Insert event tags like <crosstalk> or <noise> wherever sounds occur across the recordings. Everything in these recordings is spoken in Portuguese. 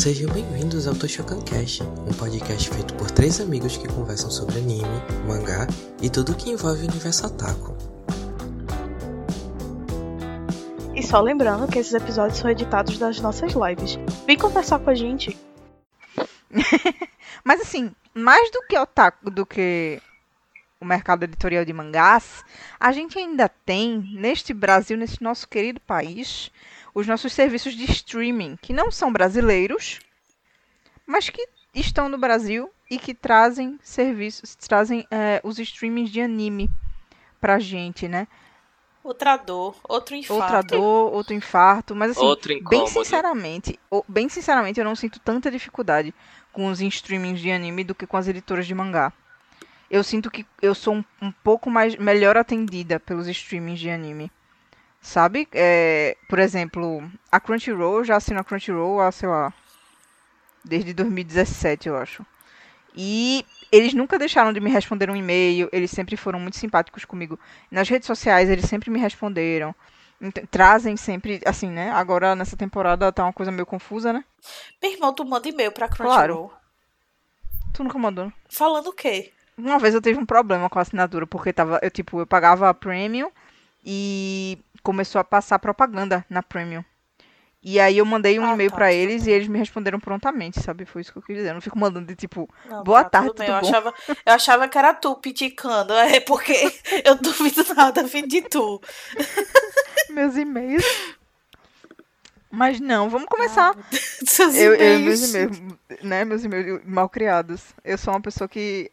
Sejam bem-vindos ao Toshokan Cast, um podcast feito por três amigos que conversam sobre anime, mangá e tudo que envolve o universo otaku. E só lembrando que esses episódios são editados das nossas lives. Vem conversar com a gente. <laughs> Mas assim, mais do que otaku, do que o mercado editorial de mangás, a gente ainda tem neste Brasil, nesse nosso querido país, os nossos serviços de streaming, que não são brasileiros, mas que estão no Brasil e que trazem serviços, trazem é, os streamings de anime pra gente, né? Outra dor, outro infarto. Outra dor, outro infarto, mas assim, Outro bem sinceramente, bem sinceramente, eu não sinto tanta dificuldade com os streamings de anime do que com as editoras de mangá. Eu sinto que eu sou um, um pouco mais melhor atendida pelos streamings de anime. Sabe? É, por exemplo, a Crunchyroll, eu já assino a Crunchyroll há, sei lá, desde 2017, eu acho. E eles nunca deixaram de me responder um e-mail, eles sempre foram muito simpáticos comigo. Nas redes sociais, eles sempre me responderam. Trazem sempre, assim, né? Agora nessa temporada tá uma coisa meio confusa, né? Meu irmão, tu manda e-mail pra Crunchyroll. Tu nunca mandou. né? Falando o quê? Uma vez eu tive um problema com a assinatura, porque tava, eu, tipo, eu pagava a Premium e começou a passar propaganda na Premium. E aí eu mandei um Ah, e-mail tá, pra tudo eles bem. e eles me responderam prontamente, sabe? Foi isso que eu quis dizer. Eu não fico mandando de tipo, Não, Boa tá, tarde, tudo bem. tudo Eu bom? achava, eu achava que era tu piticando. É porque <laughs> eu duvido nada vindo de tu. <laughs> meus e-mails. Mas não, vamos começar. Seus eu, eu, meus e-mails, né? Meus e-mails mal criados. Eu sou uma pessoa que.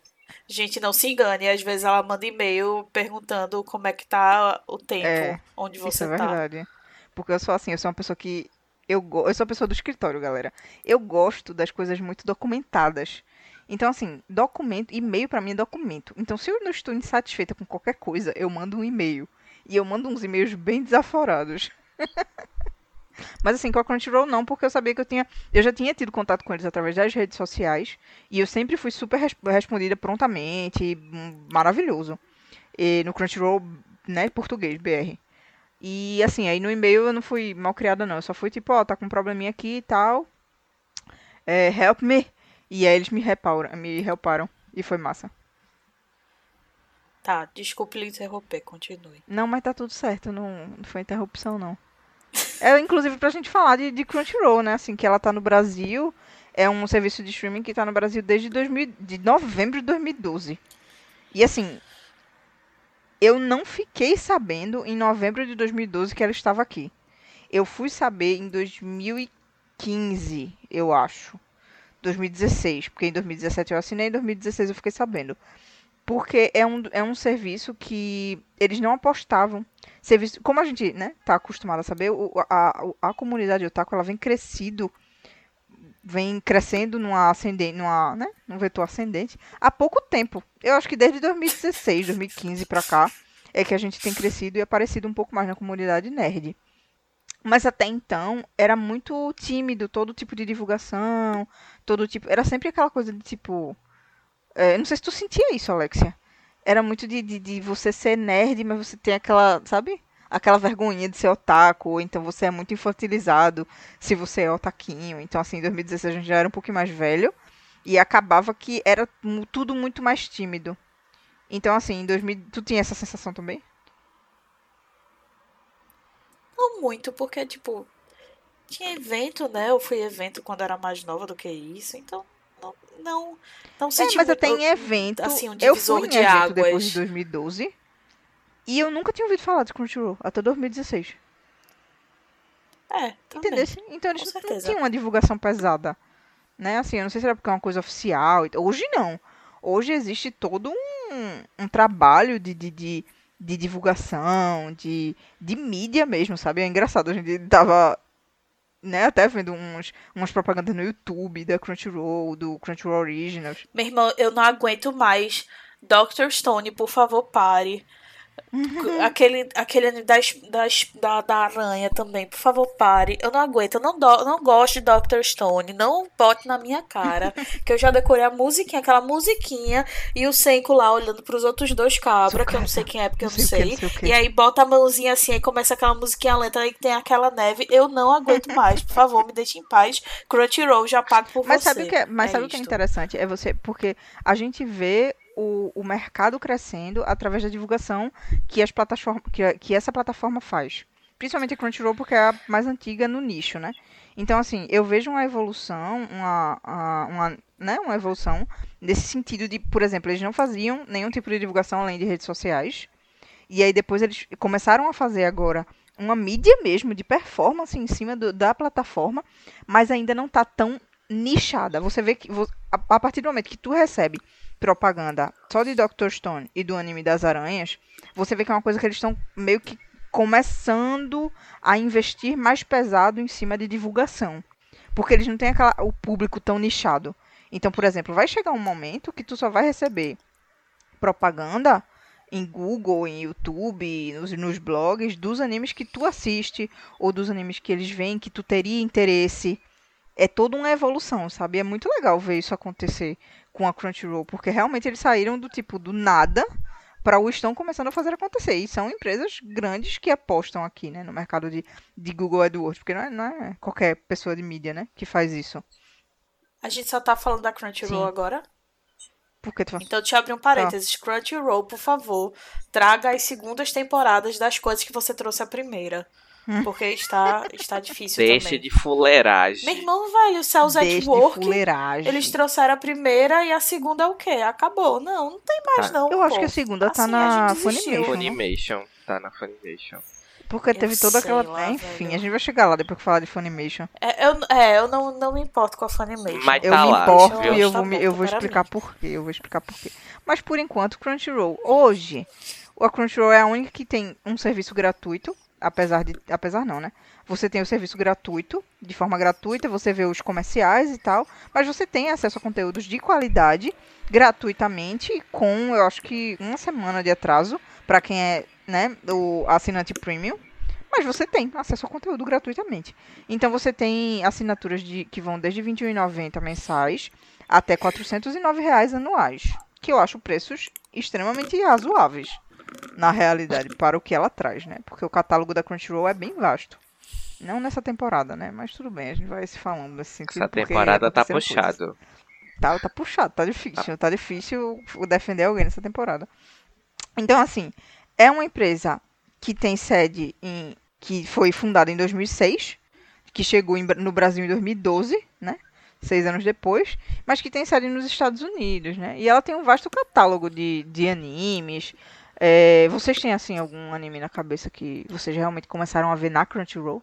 Gente, não se engane. Às vezes ela manda e-mail perguntando como é que tá o tempo É, onde Isso você é tá. verdade. Porque eu sou assim, eu sou uma pessoa que. Eu, eu sou uma pessoa do escritório, galera. Eu gosto das coisas muito documentadas. Então, assim, documento, e-mail pra mim é documento. Então, se eu não estou insatisfeita com qualquer coisa, eu mando um e-mail. E eu mando uns e-mails bem desaforados. <laughs> Mas assim, com a Crunchyroll não, porque eu sabia que eu tinha. Eu já tinha tido contato com eles através das redes sociais. E eu sempre fui super res- respondida prontamente. Maravilhoso. E no Crunchyroll, né, português, BR. E assim, aí no e-mail eu não fui mal criada, não. Eu só fui tipo, ó, tá com um probleminha aqui e tal. É, help me. E aí eles me reparam, me helparam. E foi massa. Tá, desculpe lhe interromper, continue. Não, mas tá tudo certo, não, não foi interrupção, não. É, inclusive, pra gente falar de, de Crunchyroll, né? Assim, que ela tá no Brasil. É um serviço de streaming que tá no Brasil desde 2000, de novembro de 2012. E assim, eu não fiquei sabendo em novembro de 2012 que ela estava aqui. Eu fui saber em 2015, eu acho. 2016, porque em 2017 eu assinei, em 2016 eu fiquei sabendo. Porque é um, é um serviço que eles não apostavam. Serviço, como a gente né, tá acostumado a saber, o- a, a, comunidade otaku ela vem crescido, vem crescendo numa ascendente, numa, né, num vetor ascendente há pouco tempo. Eu acho que desde 2016, 2015 pra cá é que a gente tem crescido e aparecido um pouco mais na comunidade nerd. Mas até então era muito tímido todo tipo de divulgação, todo tipo, era sempre aquela coisa de tipo é, não sei se tu sentia isso, Alexia. Era muito de, de, de você ser nerd, mas você tem aquela, sabe? Aquela vergonhinha de ser otaku, ou então você é muito infantilizado se você é otaquinho. Então, assim, em 2016 a gente já era um pouquinho mais velho. E acabava que era tudo muito mais tímido. Então, assim, em 2000... Tu tinha essa sensação também? Não muito, porque, tipo, tinha evento, né? Eu fui evento quando era mais nova do que isso, então não, não, não É, senti mas muito, até em evento. assim, um eu fui em de evento águas. depois de 2012. E eu nunca tinha ouvido falar de Crunchyroll, até 2016. É, também. Entendeu? Então eles Com não certeza. tinham uma divulgação pesada. Né? Assim, eu não sei se era porque é uma coisa oficial. Hoje não. Hoje existe todo um, um trabalho de, de, de, de divulgação, de, de mídia mesmo, sabe? É engraçado. A gente tava né, até vendo uns, umas propagandas no YouTube da Crunchyroll, do Crunchyroll Originals. Meu irmão, eu não aguento mais. Dr. Stone, por favor, pare. Aquele, aquele anime das, das, da, da aranha também, por favor, pare. Eu não aguento, eu não, do, não gosto de Dr. Stone. Não bote na minha cara. <laughs> que eu já decorei a musiquinha, aquela musiquinha, e o Senko lá olhando pros outros dois cabras, que eu não sei quem é, porque eu não sei. sei. E aí bota a mãozinha assim, aí começa aquela musiquinha lenta e tem aquela neve. Eu não aguento mais. Por favor, me deixe em paz. Crunchyroll já pago por mas você. Sabe o que é, mas é sabe o que é interessante? É você, porque a gente vê o, o mercado crescendo através da divulgação que, as plataformas, que, que essa plataforma faz. Principalmente a Crunchyroll, porque é a mais antiga no nicho, né? Então, assim, eu vejo uma evolução, uma, uma, né, uma evolução nesse sentido de, por exemplo, eles não faziam nenhum tipo de divulgação além de redes sociais. E aí depois eles começaram a fazer agora uma mídia mesmo de performance em cima do, da plataforma, mas ainda não está tão nichada. Você vê que a partir do momento que tu recebe propaganda só de Dr. Stone e do anime das aranhas, você vê que é uma coisa que eles estão meio que começando a investir mais pesado em cima de divulgação. Porque eles não têm aquela, o público tão nichado. Então, por exemplo, vai chegar um momento que tu só vai receber propaganda em Google, em YouTube, nos, nos blogs dos animes que tu assiste ou dos animes que eles veem que tu teria interesse. É toda uma evolução, sabe? É muito legal ver isso acontecer com a Crunchyroll, porque realmente eles saíram do tipo do nada para o estão começando a fazer acontecer. E são empresas grandes que apostam aqui, né, no mercado de, de Google AdWords, porque não é, não é qualquer pessoa de mídia, né, que faz isso. A gente só tá falando da Crunchyroll Sim. agora? Por que tu? Então, deixa eu abrir um parênteses. Tá. Crunchyroll, por favor, traga as segundas temporadas das coisas que você trouxe a primeira. <laughs> Porque está, está difícil Deixa também. de fuleiragem. Meu irmão, velho, o Cells at Deixa de fuleiragem. eles trouxeram a primeira e a segunda é o quê? Acabou. Não, não tem mais Tá. não, Eu acho pô. que a segunda tá Assim, na a gente desistiu. Funimation. Funimation. Tá na Funimation. Porque Eu teve toda aquela. lá, Enfim, velho. a gente vai chegar lá depois que falar de Funimation. É, eu, é, eu não, não me importo com a Funimation. Mas Eu tá me lá, importo viu? e eu Tá vou, me- bom, eu vou parabéns. explicar por quê. Eu vou explicar por quê. Mas por enquanto, Crunchyroll. Hoje, a Crunchyroll é a única que tem um serviço gratuito. Apesar de. Apesar não, né? Você tem o serviço gratuito, de forma gratuita, você vê os comerciais e tal. Mas você tem acesso a conteúdos de qualidade gratuitamente, com eu acho que uma semana de atraso, para quem é, né, o assinante premium. Mas você tem acesso ao conteúdo gratuitamente. Então você tem assinaturas de, que vão desde R$ 21,90 mensais até 409 reais anuais. Que eu acho preços extremamente razoáveis, na realidade, para o que ela traz, né? Porque o catálogo da Crunchyroll é bem vasto. Não nessa temporada, né? Mas tudo bem, a gente vai se falando nesse sentido. Essa temporada tá puxado. Tá, tá puxado, tá difícil. Tá difícil defender alguém nessa temporada. Então, assim, é uma empresa que tem sede em. que foi fundada em 2006, que chegou em no Brasil em 2012, né? Seis anos depois, mas que tem sede nos Estados Unidos, né? E ela tem um vasto catálogo de, de animes. É, vocês têm, assim, algum anime na cabeça que vocês realmente começaram a ver na Crunchyroll?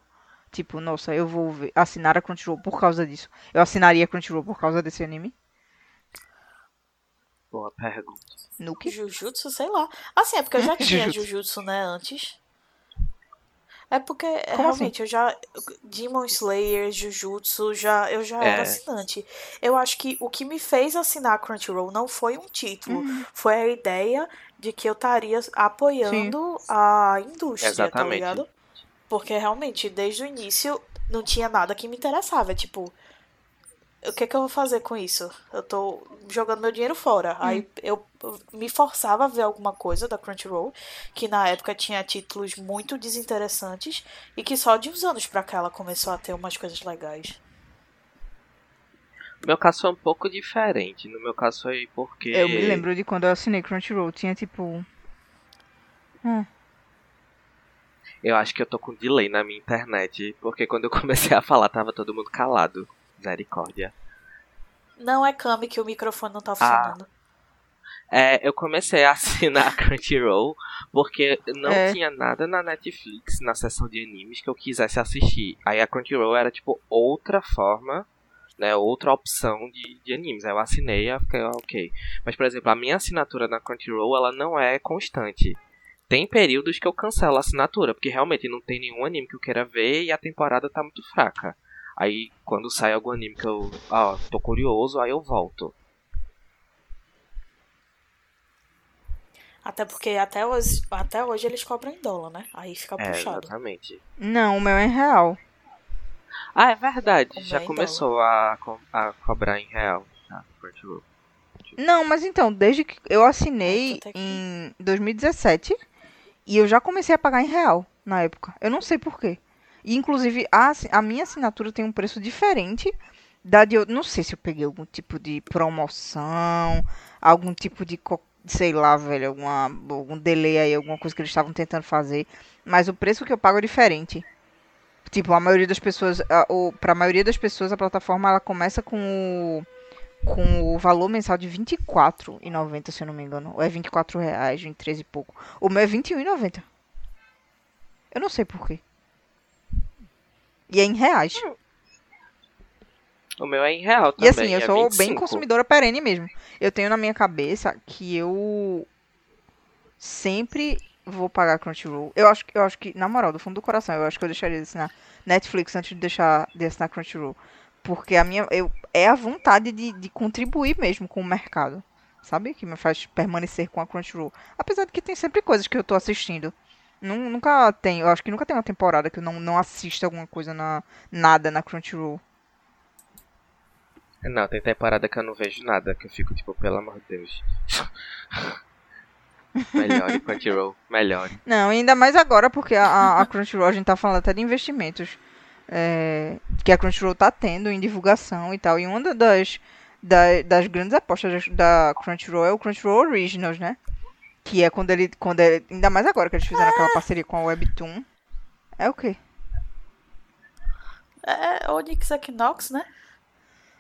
Tipo, nossa, eu vou ver- assinar a Crunchyroll por causa disso. Eu assinaria a Crunchyroll por causa desse anime? Boa pergunta. Nuke? Jujutsu, sei lá. Assim, é porque eu já tinha Jujutsu. Jujutsu, né, antes. É porque, é, Como assim? realmente, eu já... Demon Slayer, Jujutsu, já, eu já É. era assinante. Eu acho que o que me fez assinar Crunchyroll não foi um título. Uhum. Foi a ideia de que eu estaria apoiando a indústria, tá Exatamente. ligado? Porque, realmente, desde o início, não tinha nada que me interessava. É Tipo, o que que eu vou fazer com isso? Eu tô jogando meu dinheiro fora. Aí eu eu me forçava a ver alguma coisa da Crunchyroll, que na época tinha títulos muito desinteressantes e que só de uns anos pra cá ela começou a ter umas coisas legais. No meu caso foi um pouco diferente. No meu caso foi porque. Eu me lembro de quando eu assinei Crunchyroll, tinha tipo. Hum, Eu acho que eu tô com delay na minha internet. Porque quando eu <laughs> comecei a falar, tava todo mundo calado. Misericórdia. Não é Kami que o microfone não tá funcionando. É, eu comecei a <laughs> assinar a Crunchyroll porque não É. tinha nada na Netflix, na seção de animes, que eu quisesse assistir. Aí a Crunchyroll era tipo outra forma, né, outra opção de, de animes. Aí eu assinei e fiquei, ah, ok. Mas, por exemplo, a minha assinatura na Crunchyroll, ela não é constante. Tem períodos que eu cancelo a assinatura, porque realmente não tem nenhum anime que eu queira ver e a temporada tá muito fraca. Aí, quando sai algum anime que eu ah, tô curioso, aí eu volto. Até porque até hoje, até hoje eles cobram em dólar, né? Aí fica É, puxado. exatamente. Não, o meu é real. Ah, é verdade. Já meu, começou a, co- a cobrar em real. Tá, Crunchyroll. Não, mas então, desde que eu assinei aqui. em 2017 e eu já comecei a pagar em real na época. Eu não sei porquê. E inclusive a, a minha assinatura tem um preço diferente da de eu. Não sei se eu peguei algum tipo de promoção, algum tipo de. co- Sei lá, velho, alguma, algum delay aí, alguma coisa que eles estavam tentando fazer. Mas o preço que eu pago é diferente. Tipo, a maioria das pessoas. A, o, pra maioria das pessoas, a plataforma ela começa com o com o valor mensal de R$24,90, se eu não me engano. Ou é 24 reais, 23 e pouco. O meu é R$21,90. Eu não sei porquê. E é em reais. O meu é em real E também. assim, eu é sou 25. bem consumidora perene mesmo. Eu tenho na minha cabeça que eu sempre vou pagar Crunchyroll. Eu acho, eu acho que, na moral, do fundo do coração, eu acho que eu deixaria de assinar Netflix antes de deixar de assinar Crunchyroll. Porque a minha, eu, é a vontade de, de contribuir mesmo com o mercado. Sabe? Que me faz permanecer com a Crunchyroll. Apesar de que tem sempre coisas que eu tô assistindo. Nun- Nunca tem, eu acho que nunca tem uma temporada que eu não, não assisto alguma coisa na nada na Crunchyroll. Não, tem temporada que eu não vejo nada, que eu fico tipo, pelo amor de Deus. <laughs> melhore, Crunchyroll, melhore. Não, ainda mais agora, porque a, a- Crunchyroll, a gente tá falando até de investimentos é, que a Crunchyroll tá tendo em divulgação e tal. E uma da- das, da- das grandes apostas da Crunchyroll é o Crunchyroll Originals, né? Que é quando ele, quando ele, ainda mais agora que eles fizeram aquela parceria com a Webtoon. É o quê? É Onyx Equinox, né?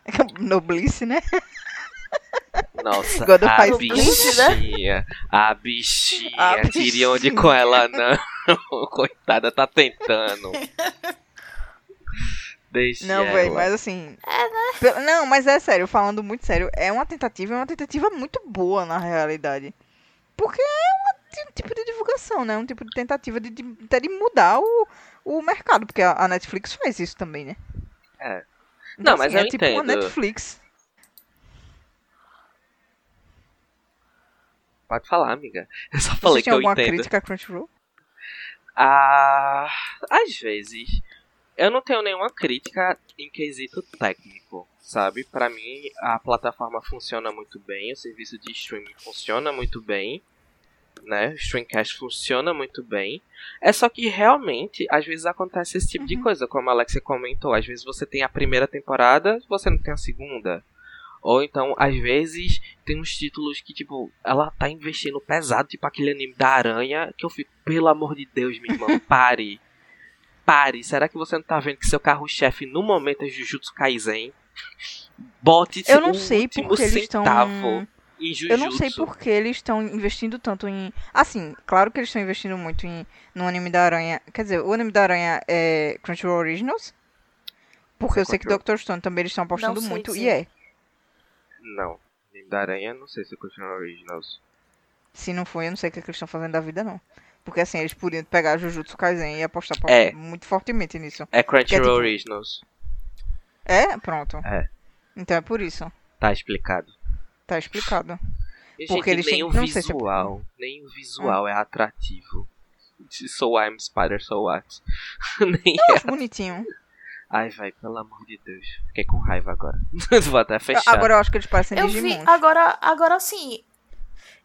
<laughs> Noblice, né? <laughs> Nossa, of a School. bichinha, a bichinha, A tire onde bichinha. com ela não. <laughs> Coitada, tá tentando. Deixa Não, velho, mas assim. pe- Não, mas é sério, falando muito sério, é uma tentativa, é uma tentativa muito boa na realidade. Porque é uma- um tipo de divulgação, né? Um tipo de tentativa de, de, até de mudar o, o mercado, porque a, a Netflix faz isso também, né? É. Então, Não, mas assim, eu é tipo uma entendo. Netflix. Pode falar, amiga. <laughs> Eu só falei que tinham eu alguma entendo. crítica a Crunchyroll? Ah, às vezes. Eu não tenho nenhuma crítica em quesito técnico, sabe? Pra mim, a plataforma funciona muito bem, o serviço de streaming funciona muito bem, né? O Streamcast funciona muito bem. É só que realmente, às vezes acontece esse tipo de coisa, como a Alexia comentou. Às vezes você tem a primeira temporada, você não tem a segunda. Ou então, às vezes, tem uns títulos que, tipo, ela tá investindo pesado, tipo aquele anime da aranha, que eu fico, pelo amor de Deus, meu irmão, <laughs> pare. Pare. Será que você não tá vendo que seu carro-chefe no momento é Jujutsu Kaisen? Bote Eu não sei porque eles estão. Eu não sei por que eles estão investindo tanto em. Assim, claro que eles estão investindo muito em no anime da Aranha. Quer dizer, o anime da Aranha é Crunchyroll Originals. Porque eu sei que. Dr. Stone também eles estão apostando muito. dizer. E é. Não. Anime da aranha, não sei se continua Originals. Se não foi, eu não sei o que, é que eles estão fazendo da vida, não. Porque assim, eles podiam pegar Jujutsu Kaisen e apostar po- É. muito fortemente nisso. É Crunchyroll tipo- Originals. É? Pronto. É. Então é por isso. Tá explicado. Tá explicado. E, Porque gente, eles nem têm- o não sei se é- visual, nem o visual é atrativo. <laughs> So I'm Spider, so what? <laughs> nem Eu é. acho bonitinho. Ai, vai, pelo amor de Deus. Fiquei com raiva agora. <laughs> Vou até fechar. Agora eu acho que eles parecem Eu vi, agora, agora sim,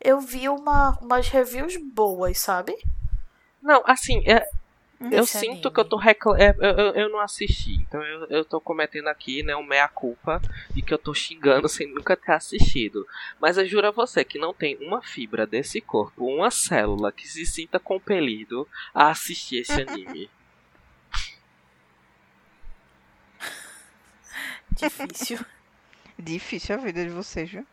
eu vi uma, umas reviews boas, sabe? Não, assim, é, eu sinto anime. que eu tô reclamando. eu, eu, eu não assisti, então eu, eu tô cometendo aqui, né, um meia-culpa de que eu tô xingando <laughs> sem nunca ter assistido. Mas eu juro a você que não tem uma fibra desse corpo, uma célula que se sinta compelido a assistir esse <laughs> anime. Difícil. <laughs> Difícil a vida de vocês, viu?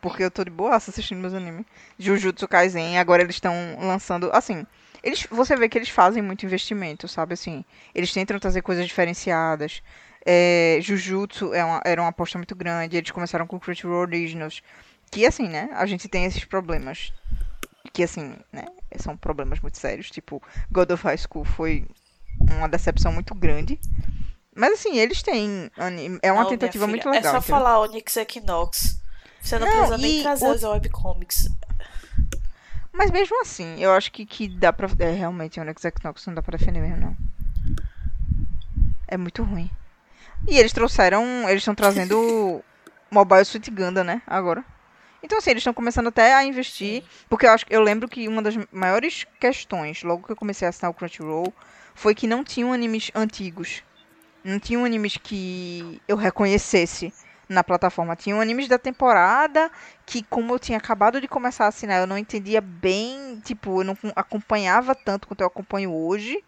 Porque eu tô de boaça assistindo meus animes. Jujutsu Kaisen, agora eles estão lançando. Assim, eles, você vê que eles fazem muito investimento, sabe? Assim, eles tentam trazer coisas diferenciadas. É, Jujutsu é uma- era uma aposta muito grande. Eles começaram com Crunchyroll Originals. Que, assim, né? A gente tem esses problemas. Que, assim, né? São problemas muito sérios. Tipo, God of High School foi uma decepção muito grande. Mas, assim, eles têm. anime- É uma Não, tentativa muito filha, legal. É só entendeu? falar Onyx Equinox. Você não, Não, precisa nem trazer o- os webcomics. Mas mesmo assim, eu acho que, que dá pra. É, realmente, o Next Knox não dá pra defender mesmo, não. É muito ruim. E eles trouxeram. Eles estão trazendo <laughs> Mobile Suit Gundam, né? Agora. Então, assim, eles estão começando até a investir. Porque eu acho eu lembro que uma das maiores questões, logo que eu comecei a assinar o Crunchyroll, foi que não tinham animes antigos. Não tinham animes que eu reconhecesse na plataforma. Tinham animes da temporada que, como eu tinha acabado de começar a assinar, eu não entendia bem, tipo, eu não acompanhava tanto quanto eu acompanho hoje.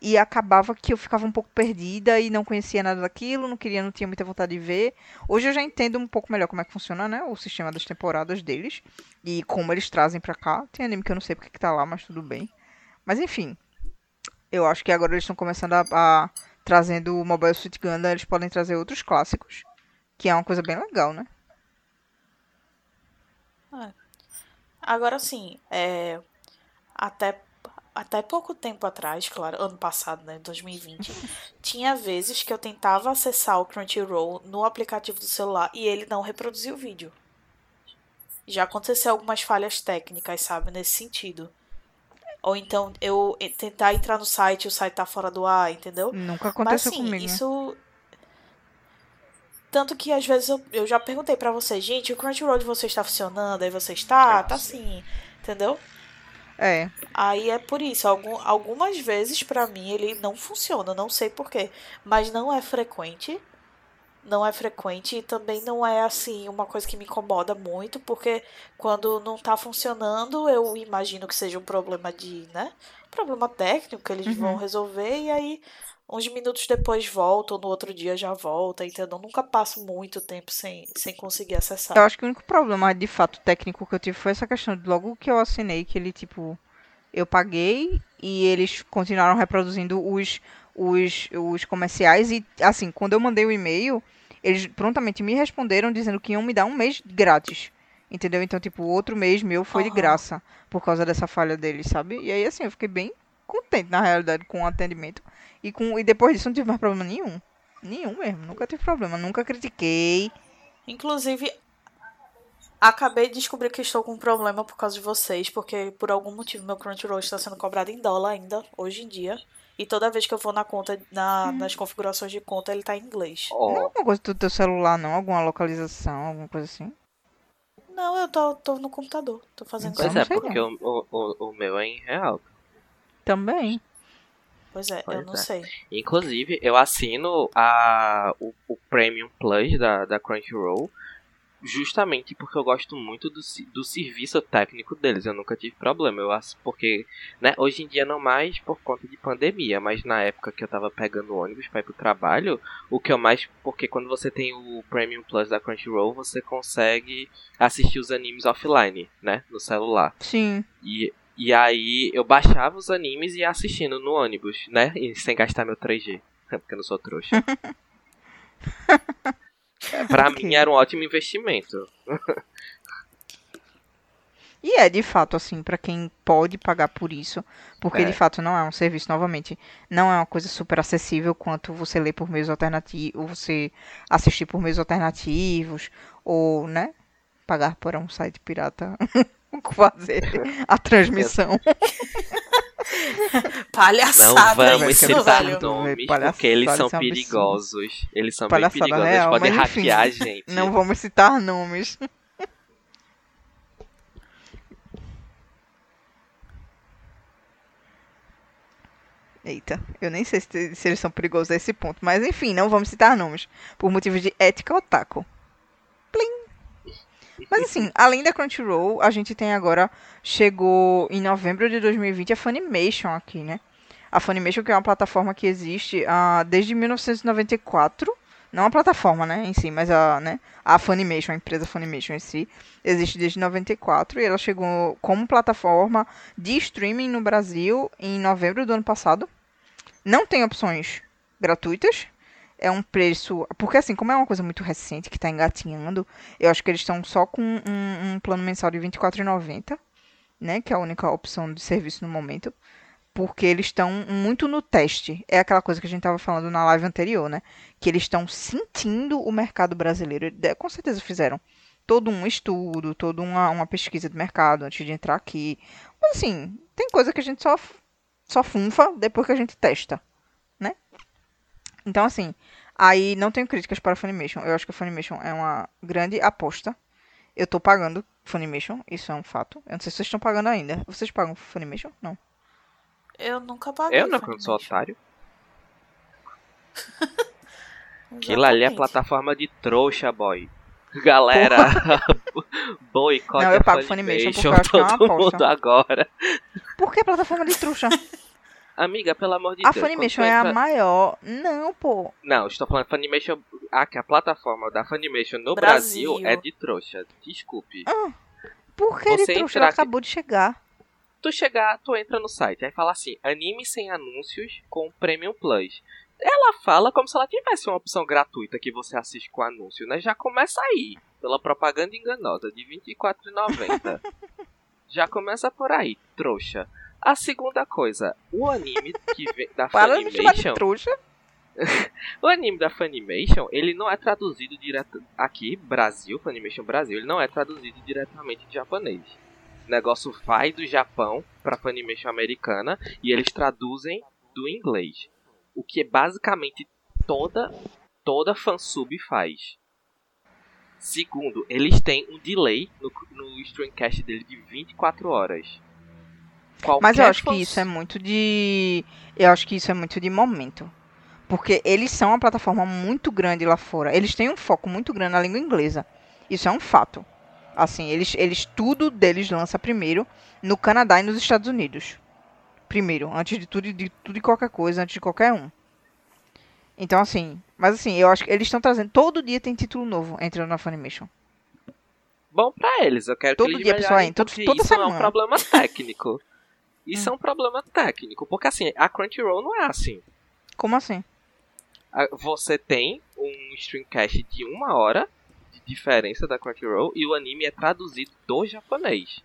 E acabava que eu ficava um pouco perdida e não conhecia nada daquilo, não queria, não tinha muita vontade de ver. Hoje eu já entendo um pouco melhor como é que funciona, né? O sistema das temporadas deles e como eles trazem pra cá. Tem anime que eu não sei porque que tá lá, mas tudo bem. Mas enfim, eu acho que agora eles estão começando a, a trazendo o Mobile Suit Gundam, eles podem trazer outros clássicos, que é uma coisa bem legal, né? É. Agora sim, é, até até pouco tempo atrás, claro, ano passado, né, 2020, <laughs> tinha vezes que eu tentava acessar o Crunchyroll no aplicativo do celular e ele não reproduzia o vídeo. Já aconteceu algumas falhas técnicas, sabe, nesse sentido. Ou então eu tentar entrar no site e o site tá fora do ar, entendeu? Nunca aconteceu Mas, assim, comigo. né? Isso. Tanto que às vezes eu, eu já perguntei pra vocês, gente, o Crunchyroll de vocês tá funcionando? Aí vocês, tá, tá sim. Entendeu? É. Aí é por isso, algum, algumas vezes pra mim ele não funciona, não sei porquê. Mas não é frequente. Não é frequente e também não é assim uma coisa que me incomoda muito, porque quando não tá funcionando, eu imagino que seja um problema de, né? Problema técnico que eles vão resolver e aí uns minutos depois volta, ou no outro dia já volta, entendeu? Nunca passo muito tempo sem, sem conseguir acessar. Eu acho que o único problema, de fato, técnico que eu tive foi essa questão de logo que eu assinei, que ele, tipo, eu paguei e eles continuaram reproduzindo os, os, os comerciais. E, assim, quando eu mandei o e-mail, eles prontamente me responderam dizendo que iam me dar um mês grátis. Entendeu? Então, tipo, outro mês meu foi de Aham. graça por causa dessa falha deles, sabe? E aí, assim, eu fiquei bem contente, na realidade, com o atendimento. E, com, e depois disso, não tive mais problema nenhum. Nenhum mesmo. Nunca tive problema. Nunca critiquei. Inclusive, acabei de descobrir que estou com um problema por causa de vocês, porque por algum motivo meu Crunchyroll está sendo cobrado em dólar ainda, hoje em dia. E toda vez que eu vou na conta, na, nas configurações de conta, ele tá em inglês. Ó, Não é alguma coisa do teu celular, não? Alguma localização, alguma coisa assim? Não, eu tô, tô no computador. Tô fazendo Então, pois é, porque o, o, o, o meu é em real. Também. Pois é, Pois eu não é. sei. Inclusive, eu assino a, o, o Premium Plus da, da Crunchyroll justamente porque eu gosto muito do, do serviço técnico deles. Eu nunca tive problema. Eu acho porque, né, hoje em dia não mais por conta de pandemia, mas na época que eu tava pegando ônibus pra ir pro trabalho, o que eu mais. Porque quando você tem o Premium Plus da Crunchyroll, você consegue assistir os animes offline, né, no celular. Sim. E, e aí eu baixava os animes e ia assistindo no ônibus, né? E sem gastar meu 3G. <laughs> Porque eu não sou trouxa. <laughs> <laughs> pra mim era um ótimo investimento. E é de fato assim, pra quem pode pagar por isso, porque É. de fato não é um serviço, novamente, não é uma coisa super acessível quanto você ler por meios alternativos, ou você assistir por meios alternativos, ou, né, pagar por um site pirata <laughs> fazer a <laughs> transmissão. <laughs> Palhaçada Não vamos citar velho. nomes, Palhaçada, porque eles são é um absurdo. perigosos. Eles são Palhaçada bem perigosos. real, eles podem hackear a <laughs> gente. Não vamos citar nomes. Eita, eu nem sei se, se eles são perigosos a esse ponto, mas enfim, não vamos citar nomes, por motivos de ética otaku. Plim. Mas assim, além da Crunchyroll, a gente tem agora, chegou em novembro de 2020 a Funimation aqui, né? A Funimation que é uma plataforma que existe ah, desde 1994, não a plataforma, né, em si, mas a, né, a Funimation, a empresa Funimation em si, existe desde 94 e ela chegou como plataforma de streaming no Brasil em novembro do ano passado. Não tem opções gratuitas. É um preço. Porque, assim, como é uma coisa muito recente que está engatinhando, eu acho que eles estão só com um, um plano mensal de R$ 24,90, né? Que é a única opção de serviço no momento. Porque eles estão muito no teste. É aquela coisa que a gente estava falando na live anterior, né? Que eles estão sentindo o mercado brasileiro. De- Com certeza fizeram. todo um estudo, toda uma, uma pesquisa de mercado antes de entrar aqui. Mas assim, tem coisa que a gente só, só funfa depois que a gente testa? Então assim, aí não tenho críticas para a Funimation. Eu acho que a Funimation é uma grande aposta. Eu tô pagando Funimation, isso é um fato. Eu não sei se vocês estão pagando ainda. Vocês pagam Funimation? Não. Eu nunca paguei. Eu não, porque eu sou Funimation. otário. <laughs> Aquilo ali é Exatamente. plataforma de trouxa, boy. Galera, <laughs> boicote Não, eu a pago Funimation porque eu acho que é uma todo aposta. mundo agora. Por que plataforma de truxa? <laughs> Amiga, pelo amor de A Deus. quando Funimation é a maior. Não, pô. Não, estou falando Funimation. Ah, que a plataforma da Funimation no Brasil. Brasil, é de trouxa. Desculpe. Por que de Você truxa? entrar Ela acabou de chegar. Tu chegar, tu entra no site, aí fala assim, anime sem anúncios com Premium Plus. Ela fala como se ela tivesse uma opção gratuita que você assiste com anúncio, né? Já começa aí, pela propaganda enganosa de R$ 24,90. <laughs> Já começa por aí, trouxa. A segunda coisa, o anime que vem <laughs> da Funimation, <laughs> o anime da Funimation, ele não é traduzido direto aqui, Brasil, Funimation Brasil, ele não é traduzido diretamente de japonês. O negócio vai do Japão pra Funimation americana e eles traduzem do inglês. O que basicamente toda toda fansub faz. Segundo, eles têm um delay no, no streamcast dele de 24 horas. Mas eu Qualquer acho que isso é muito de. Eu acho que isso é muito de momento. Porque eles são uma plataforma muito grande lá fora. Eles têm um foco muito grande na língua inglesa. Isso é um fato. Assim, eles, eles tudo deles lança primeiro no Canadá e nos Estados Unidos. Primeiro, antes de tudo, e de tudo e qualquer coisa, antes de qualquer um. Então, assim, mas assim, eu acho que eles estão trazendo. Todo dia tem título novo entrando na Funimation. bom pra eles. Eu quero Todo que eles dia, pessoal, hein? Todo- toda isso é um semana. problema <laughs> técnico. Isso é um problema técnico, porque assim, a Crunchyroll não é assim. Como assim? Você tem um streamcast de uma hora de diferença da Crunchyroll e o anime é traduzido do japonês.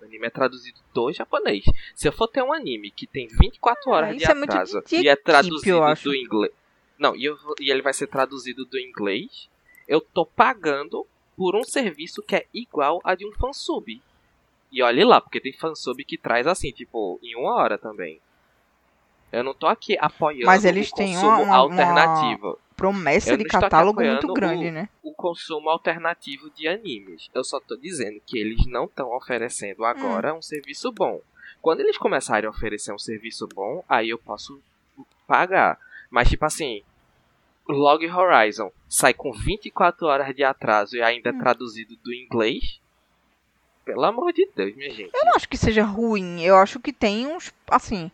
O anime é traduzido do japonês. Se eu for ter um anime que tem 24 horas de isso é atraso de e é traduzido do inglês. Não, e, eu e ele vai ser traduzido do inglês, eu tô pagando por um serviço que é igual a de um fansub. E olhe lá, porque tem fansub que traz assim, tipo, em uma hora também. Eu não tô aqui apoiando Mas eles o têm consumo uma- uma- alternativo. Promessa Eu de catálogo muito grande, o- né? o consumo alternativo de animes. Eu só tô dizendo que eles não estão oferecendo agora Hum. um serviço bom. Quando eles começarem a oferecer um serviço bom, aí eu posso pagar. Mas tipo assim, Log Horizon sai com 24 horas de atraso e ainda é Hum. traduzido do inglês. Pelo amor de Deus, minha gente. Eu não acho que seja ruim. Eu acho que tem uns, assim,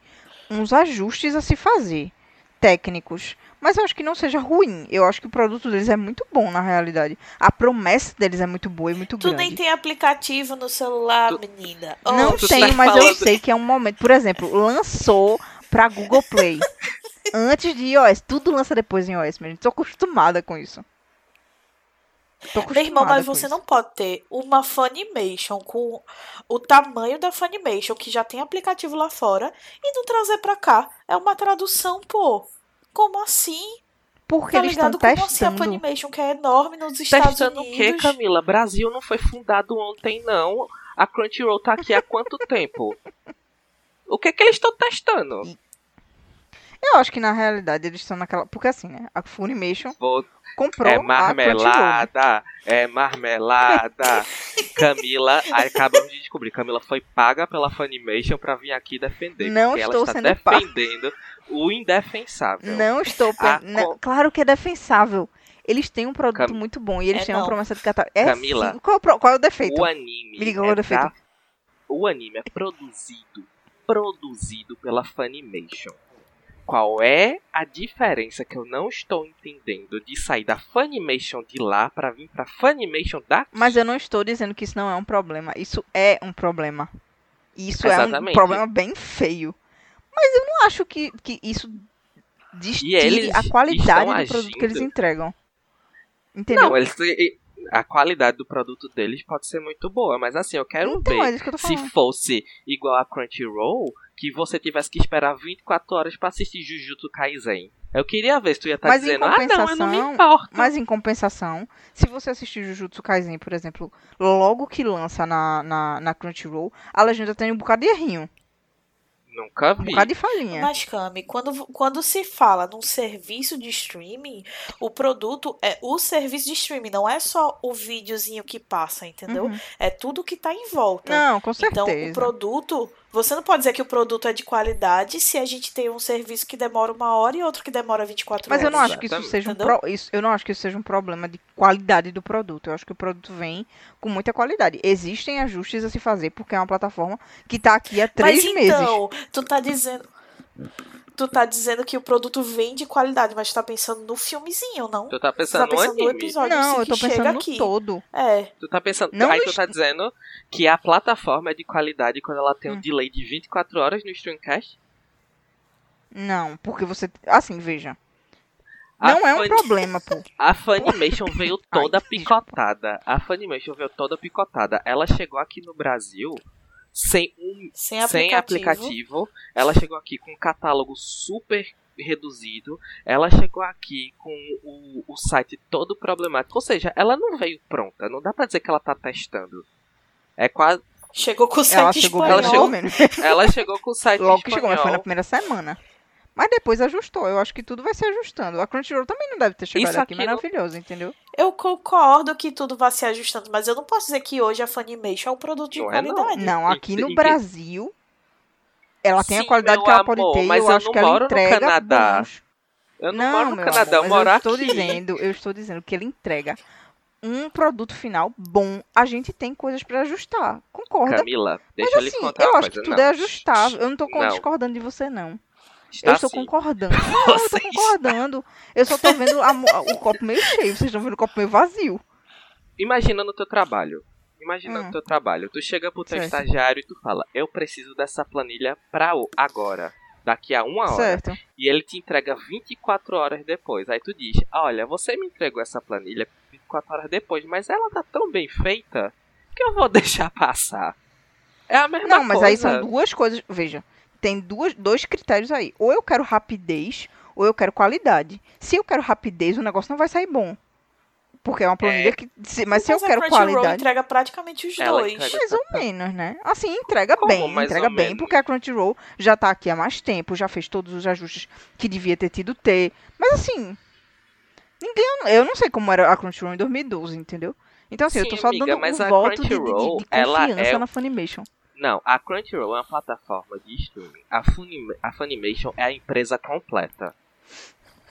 uns ajustes a se fazer, técnicos. Mas eu acho que não seja ruim. Eu acho que o produto deles é muito bom, na realidade. A promessa deles é muito boa e muito Tu grande. nem tem aplicativo no celular, Tu- menina. Não Oh, tu tenho, tá mas eu falando- sei que é um momento. Por exemplo, lançou pra Google Play. <laughs> antes de iOS. Tudo lança depois em iOS, mesmo. Tô acostumada com isso. Meu irmão, mas você não pode ter uma Funimation com o tamanho da Funimation, que já tem aplicativo lá fora, e não trazer pra cá. É uma tradução, pô. Como assim? Porque Tá eles estão ligado? Como assim a testando. Funimation, que é enorme nos Estados Testando o Unidos? quê, Camila? Brasil não foi fundado ontem, não. A Crunchyroll tá aqui há quanto tempo? <laughs> O que que eles estão testando? Eu acho que na realidade eles estão naquela. Porque assim, né? A Funimation Vou comprou É né? marmelada, é marmelada. <laughs> Camila, aí acabamos de descobrir, Camila foi paga pela Funimation pra vir aqui defender. Não porque ela estou está sendo paga. defendendo o indefensável. Não estou. A pen- não, co- Claro que é defensável. Eles têm um produto Cam- muito bom e eles É têm uma não. promessa de catálogo. É Camila, sim. Qual, é qual é o defeito? O anime. Me diga qual é o é defeito. da- O anime é produzido, produzido pela Funimation. Qual é a diferença que eu não estou entendendo de sair da Funimation de lá pra vir pra Funimation daqui? Mas eu não estou dizendo que isso não é um problema. Isso é um problema. Isso é um Exatamente. problema bem feio. Mas eu não acho que, que isso destile eles a qualidade do estão produto que eles agindo- entregam. Entendeu? Não, eles a qualidade do produto deles pode ser muito boa, mas assim, eu quero Então, ver é que eu se fosse igual a Crunchyroll, que você tivesse que esperar 24 horas pra assistir Jujutsu Kaisen. Eu queria ver se tu ia estar Mas em dizendo, ah não, eu não me compensação- importo. Mas em compensação, se você assistir Jujutsu Kaisen, por exemplo, logo que lança na, na, na Crunchyroll, a legenda tem um bocado de errinho, Nunca um vi. bocado de falhinha. Mas, Cami, quando, quando se fala num serviço de streaming, o produto é o serviço de streaming, não é só o videozinho que passa, entendeu? Uhum. É tudo que tá em volta. Não, com Então, certeza. o produto. Você não pode dizer que o produto é de qualidade se a gente tem um serviço que demora uma hora e outro que demora 24 Mas eu horas. não acho que isso seja um pro- isso, eu não acho que isso seja um problema de qualidade do produto. Eu acho que o produto vem com muita qualidade. Existem ajustes a se fazer porque é uma plataforma que tá aqui há três mas meses. então, tu tá dizendo. Tu tá dizendo que o produto vem de qualidade, mas tu tá pensando no filmezinho, não? Tu tá Tu tá pensando no pensando no anime. episódio Não, sim, eu tô pensando no aqui. todo. É. Tu tá pensando. Não aí tu tá dizendo que a plataforma é de qualidade quando ela tem um Hum. delay de 24 horas no Streamcast? Não, porque você. Assim, veja. A Não é um problema, pô. <laughs> A Funimation veio toda picotada. A Funimation veio toda picotada. Ela chegou aqui no Brasil sem um Sem aplicativo. sem aplicativo. Ela chegou aqui com um catálogo super reduzido. Ela chegou aqui com o, o site todo problemático. Ou seja, ela não veio pronta. Não dá pra dizer que ela tá testando. É quase. Chegou com o Ela site chegou espanhol. bem Ela chegou-. Ela chegou com o site Logo que chegou, mas foi na espanhol. primeira semana. Mas depois ajustou. Eu acho que tudo vai se ajustando. A Crunchyroll também não deve ter chegado Isso aqui aqui não- maravilhoso, entendeu? Eu concordo que tudo vai se ajustando, mas eu não posso dizer que hoje a Funimation é um produto de Não é, não. qualidade. Não, aqui no Brasil, ela tem a qualidade que ela pode amor, ter. e mas eu eu acho que ela moro no entrega Canadá. bons. Eu não, Não, moro no Canadá, amor, eu moro eu aqui. estou dizendo, eu estou dizendo que ele entrega um produto final bom. A gente tem coisas pra ajustar. Concorda? Camila, deixa Mas eu lhe assim, contar eu uma acho coisa. que tudo não. é ajustável. Eu não tô Não. discordando de você, não. Está eu estou sim. concordando. Não, eu Você concordando. Eu só tô vendo a o copo meio cheio. Vocês estão vendo o copo meio vazio. Imagina no teu trabalho. Imagina Hum. no teu trabalho. Tu chega pro teu Certo. estagiário e tu fala, eu preciso dessa planilha pra o- agora. Daqui a uma hora. Certo. E ele te entrega 24 horas depois. Aí tu diz, olha, você me entregou essa planilha 24 horas depois, mas ela tá tão bem feita que eu vou <laughs> deixar passar. É a mesma Não, mas coisa. aí são duas coisas. Veja, tem duas, dois critérios aí. Ou eu quero rapidez, ou eu quero qualidade. Se eu quero rapidez, o negócio não vai sair bom. Porque é uma planilha que. se- mas se eu a quero Crunchyroll qualidade. entrega praticamente os Ela dois. entrega- Mais ou menos, né? Assim, entrega Como bem, entrega bem, menos? porque a Crunchyroll já tá aqui há mais tempo, já fez todos os ajustes que devia ter tido ter. Mas assim, ninguém, eu não sei como era a Crunchyroll em 2012, entendeu? Então assim, eu tô Sim, só amiga, dando mas um a voto de, de- de- ela confiança é- na Funimation. Não, a Crunchyroll é uma plataforma de streaming. A, Funim a Funimation é a empresa completa.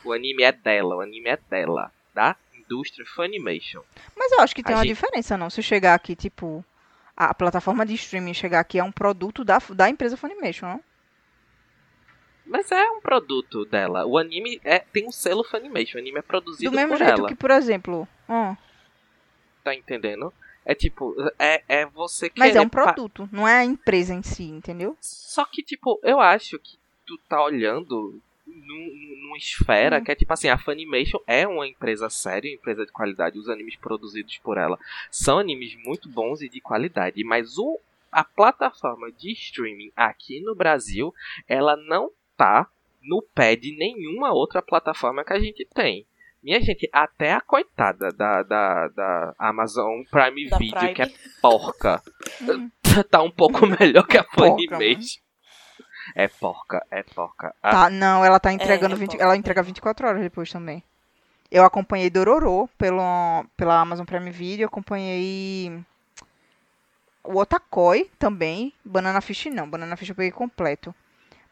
O anime é dela, o anime é dela, da indústria Funimation. Mas eu acho que tem A uma gente- diferença, não. Se chegar aqui, tipo, a plataforma de streaming chegar aqui é um produto da, da empresa Funimation, não? Mas é um produto dela. O anime é, tem um selo Funimation. O anime é produzido Do mesmo por jeito ela. que, por exemplo. ó, Tá entendendo? É tipo, é, é você mas querer é um produto, não é a empresa em si, entendeu? Só que, tipo, eu acho que tu tá olhando num- numa esfera Hum. que é tipo assim, a Funimation é uma empresa séria, uma empresa de qualidade. Os animes produzidos por ela são animes muito bons e de qualidade. Mas o, a plataforma de streaming aqui no Brasil, ela não tá no pé de nenhuma outra plataforma que a gente tem. Minha gente, até a coitada da, da, da Amazon Prime Da Video, Prime. que é porca, Hum. tá um pouco melhor que a Porca, Funimation. É porca, é porca. A- Tá, não, ela tá entregando é 20, bom. ela entrega 24 horas depois também. Eu acompanhei Dororo pelo, pela Amazon Prime Video, acompanhei o Otakoi também, Banana Fish não, Banana Fish eu peguei completo.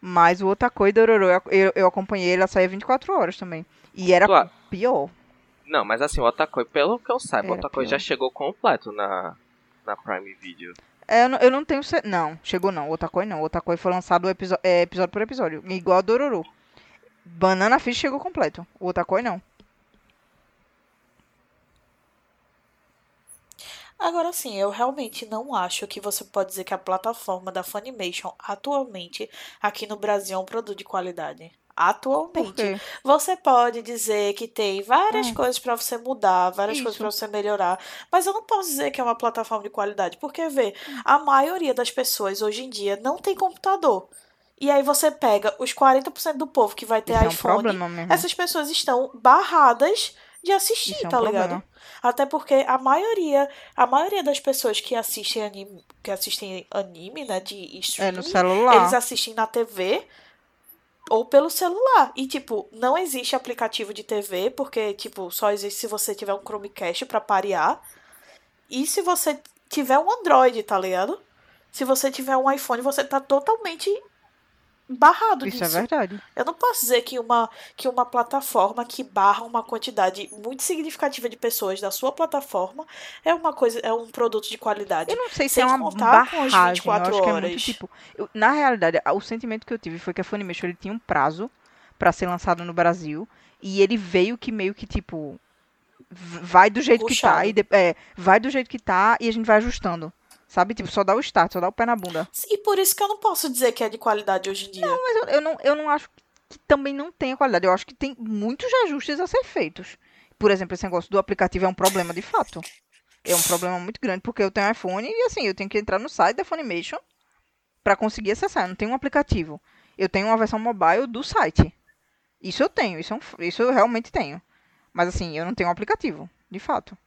Mas o Otakoi e Dororo eu, eu, acompanhei, ela saía 24 horas também. E era Tu a- pior. Não, mas assim, o Otakoi, pelo que eu saiba, o Era Otakoi pior. já chegou completo na, na Prime Video. É, eu, não, eu não tenho. cer- Não, chegou não. O Otakoi não. O Otakoi foi lançado episo- é, episódio por episódio. Igual a Dororo. Banana Fish chegou completo. O Otakoi não. Agora sim, eu realmente não acho que você pode dizer que a plataforma da Funimation atualmente aqui no Brasil é um produto de qualidade. Atualmente. Você pode dizer que tem várias Hum. coisas pra você mudar, várias Isso. coisas pra você melhorar, mas eu não posso dizer que é uma plataforma de qualidade, porque vê, a maioria das pessoas hoje em dia não tem computador. E aí você pega os 40% do povo que vai ter Isso é um iPhone. problema mesmo. essas pessoas estão barradas de assistir, Isso é um tá ligado? problema. Até porque a maioria, a maioria das pessoas que assistem anime, que assistem anime, né, de É streaming, no celular. eles assistem na TV ou pelo celular. E tipo, não existe aplicativo de TV, porque tipo, só existe se você tiver um Chromecast pra parear. E se você tiver um Android, tá ligado? Se você tiver um iPhone, você tá totalmente barrado Isso disso. é verdade. Eu não posso dizer que uma, que uma plataforma que barra uma quantidade muito significativa de pessoas da sua plataforma é uma coisa, é um produto de qualidade. Eu não sei se é uma contar com as barragem. 24 eu acho que é muito horas. tipo. eu- na realidade, o sentimento que eu tive foi que a Funimation ele tinha um prazo pra ser lançado no Brasil. E ele veio que meio que tipo. Vai do jeito que tá. Puxado. E de- é, vai do jeito que tá e a gente vai ajustando. Sabe? Tipo, só dá o start, só dá o pé na bunda. E por isso que eu não posso dizer que é de qualidade hoje em dia. Mas eu, eu não, eu não acho que também não tenha qualidade. Eu acho que tem muitos ajustes a ser feitos. Por exemplo, esse negócio do aplicativo é um problema de fato. É um problema muito grande, porque eu tenho iPhone e assim, eu tenho que entrar no site da Funimation pra conseguir acessar. Eu não tenho um aplicativo. Eu tenho uma versão mobile do site. Isso eu tenho, isso, é um isso eu realmente tenho. Mas assim, eu não tenho um aplicativo, de fato.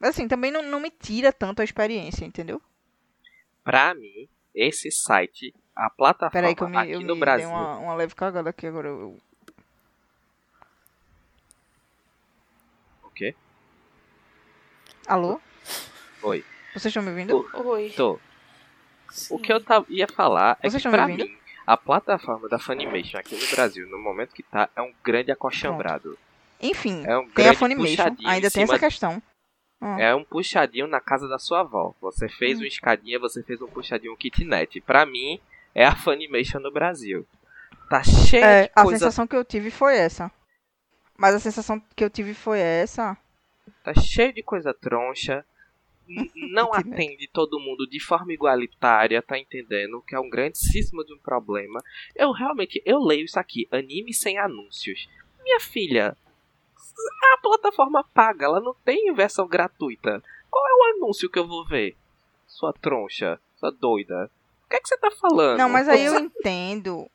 Mas assim, também não, não me tira tanto a experiência, entendeu? Pra mim, esse site, a plataforma Peraí que eu me, aqui eu no me Brasil. dei uma, uma leve cagada aqui agora. Eu... O quê? Alô? Oi. Vocês estão me ouvindo? Oi. Tô. Sim. O que eu tava- ia falar é Vocês que estão pra me ouvindo? mim, a plataforma da Funimation aqui no Brasil, no momento que tá, é um grande acochambrado. Enfim, É um tem a grande Funimation, ainda em tem essa cima- questão. É um puxadinho na casa da sua avó. Você fez Hum. uma escadinha, você fez um puxadinho um kitnet. Pra mim, é a Funimation no Brasil. Tá cheia É, de a coisa, sensação que eu tive foi essa. Mas a sensação que eu tive foi essa. tá cheio de coisa troncha. <laughs> Não atende todo mundo de forma igualitária, tá entendendo? Que é um grandíssimo de um problema. Eu realmente, eu leio isso aqui, anime sem anúncios. Minha filha, a plataforma paga, ela não tem versão gratuita. Qual é o anúncio que eu vou ver? Sua troncha, sua doida. O que é que você tá falando? Não, mas aí eu entendo.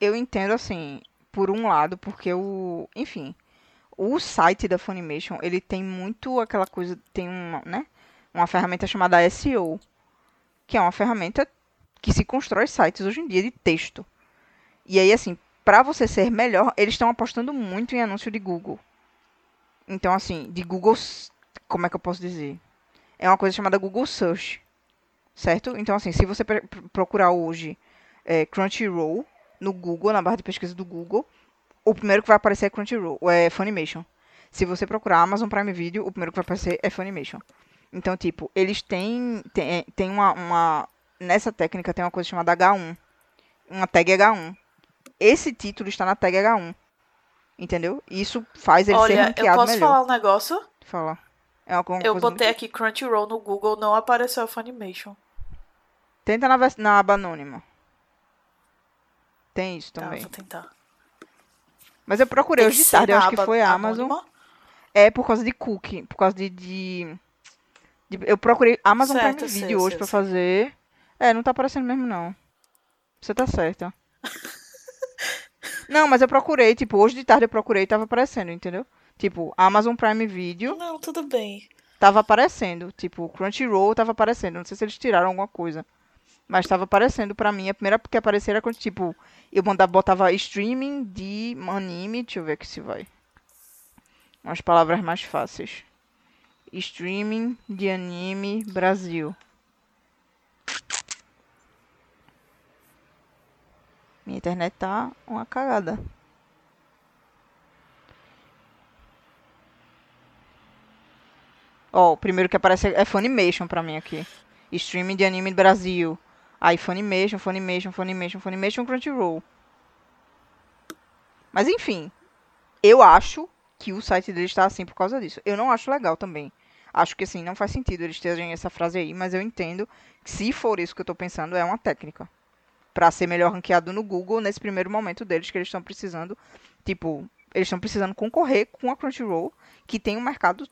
Eu entendo assim, por um lado, porque o. Enfim. O site da Funimation, ele tem muito aquela coisa. Tem uma, né? Uma ferramenta chamada SEO. Que é uma ferramenta que se constrói sites hoje em dia de texto. E aí, assim, pra você ser melhor, eles estão apostando muito em anúncio de Google. Então, assim, de Google. Como é que eu posso dizer? É uma coisa chamada Google Search. Certo? Então, assim, se você procurar hoje é, Crunchyroll no Google, na barra de pesquisa do Google, o primeiro que vai aparecer é Crunchyroll, é Funimation. Se você procurar Amazon Prime Video, o primeiro que vai aparecer é Funimation. Então, tipo, eles têm, têm, têm uma, uma. Nessa técnica tem uma coisa chamada H1. Uma tag H1. Esse título está na tag H1. Entendeu? Isso faz ele ser Olha, eu ranqueado posso melhor. falar um negócio? Fala. É Eu coisa botei muito- aqui Crunchyroll no Google, não apareceu a Funimation. Tenta na, na aba anônima. Tem isso Tá, também. vou tentar. Mas eu procurei hoje de tarde, eu acho que foi a Amazon. anônima? É por causa de cookie, por causa de. de- de- eu procurei Amazon Certo, Prime sei, Video eu hoje sei, pra sei. fazer. É, não tá aparecendo mesmo não. Você tá certa. <laughs> não, mas eu procurei, tipo, hoje de tarde eu procurei e tava aparecendo, entendeu? Tipo, Amazon Prime Video Não, tudo bem. tava aparecendo. Tipo, Crunchyroll tava aparecendo. Não sei se eles tiraram alguma coisa. Mas tava aparecendo pra mim. A primeira que aparecia era quando, tipo, eu mandava, botava streaming de anime. Deixa eu ver aqui se vai. Umas palavras mais fáceis. Streaming de anime Brasil. Minha internet tá uma cagada. Ó, o primeiro que aparece é Funimation pra mim aqui. Streaming de anime Brasil. Aí Funimation, Funimation, Funimation, Funimation, Crunchyroll. Mas enfim, eu acho que o site deles está assim por causa disso. Eu não acho legal também. Acho que assim, não faz sentido eles terem essa frase aí, mas eu entendo que se for isso que eu tô pensando, é uma técnica. Pra ser melhor ranqueado no Google nesse primeiro momento deles que eles estão precisando, tipo, eles estão precisando concorrer com a Crunchyroll, que tem um mercado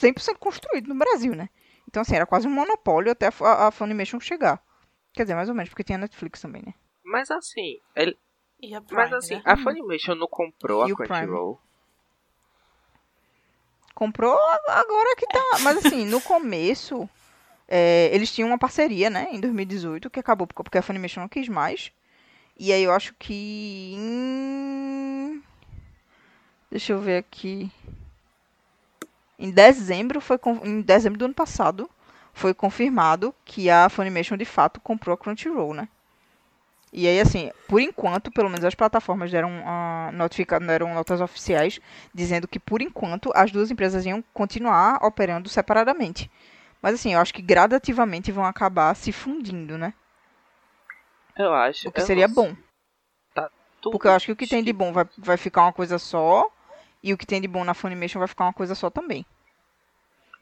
100% construído no Brasil, né? Então, assim, era quase um monopólio até a, a Funimation chegar. Quer dizer, mais ou menos, porque tinha Netflix também, né? Mas assim, ele, E a mas Prime, assim, né? a Funimation não comprou E a o Prime? Crunchyroll. Comprou agora que tá. Mas assim, no começo, é, eles tinham uma parceria, né, em 2018, que acabou porque a Funimation não quis mais. E aí eu acho que. Deixa eu ver aqui. Em dezembro foi em dezembro do ano passado foi confirmado que a Funimation de fato comprou a Crunchyroll, né? E aí assim, por enquanto, pelo menos as plataformas deram uh, notifica- deram notas oficiais dizendo que por enquanto as duas empresas iam continuar operando separadamente. Mas assim, eu acho que gradativamente vão acabar se fundindo, né? Eu acho. O que seria bom. Tudo Porque eu acho que o que tem de bom vai, vai ficar uma coisa só. E o que tem de bom na Funimation vai ficar uma coisa só também.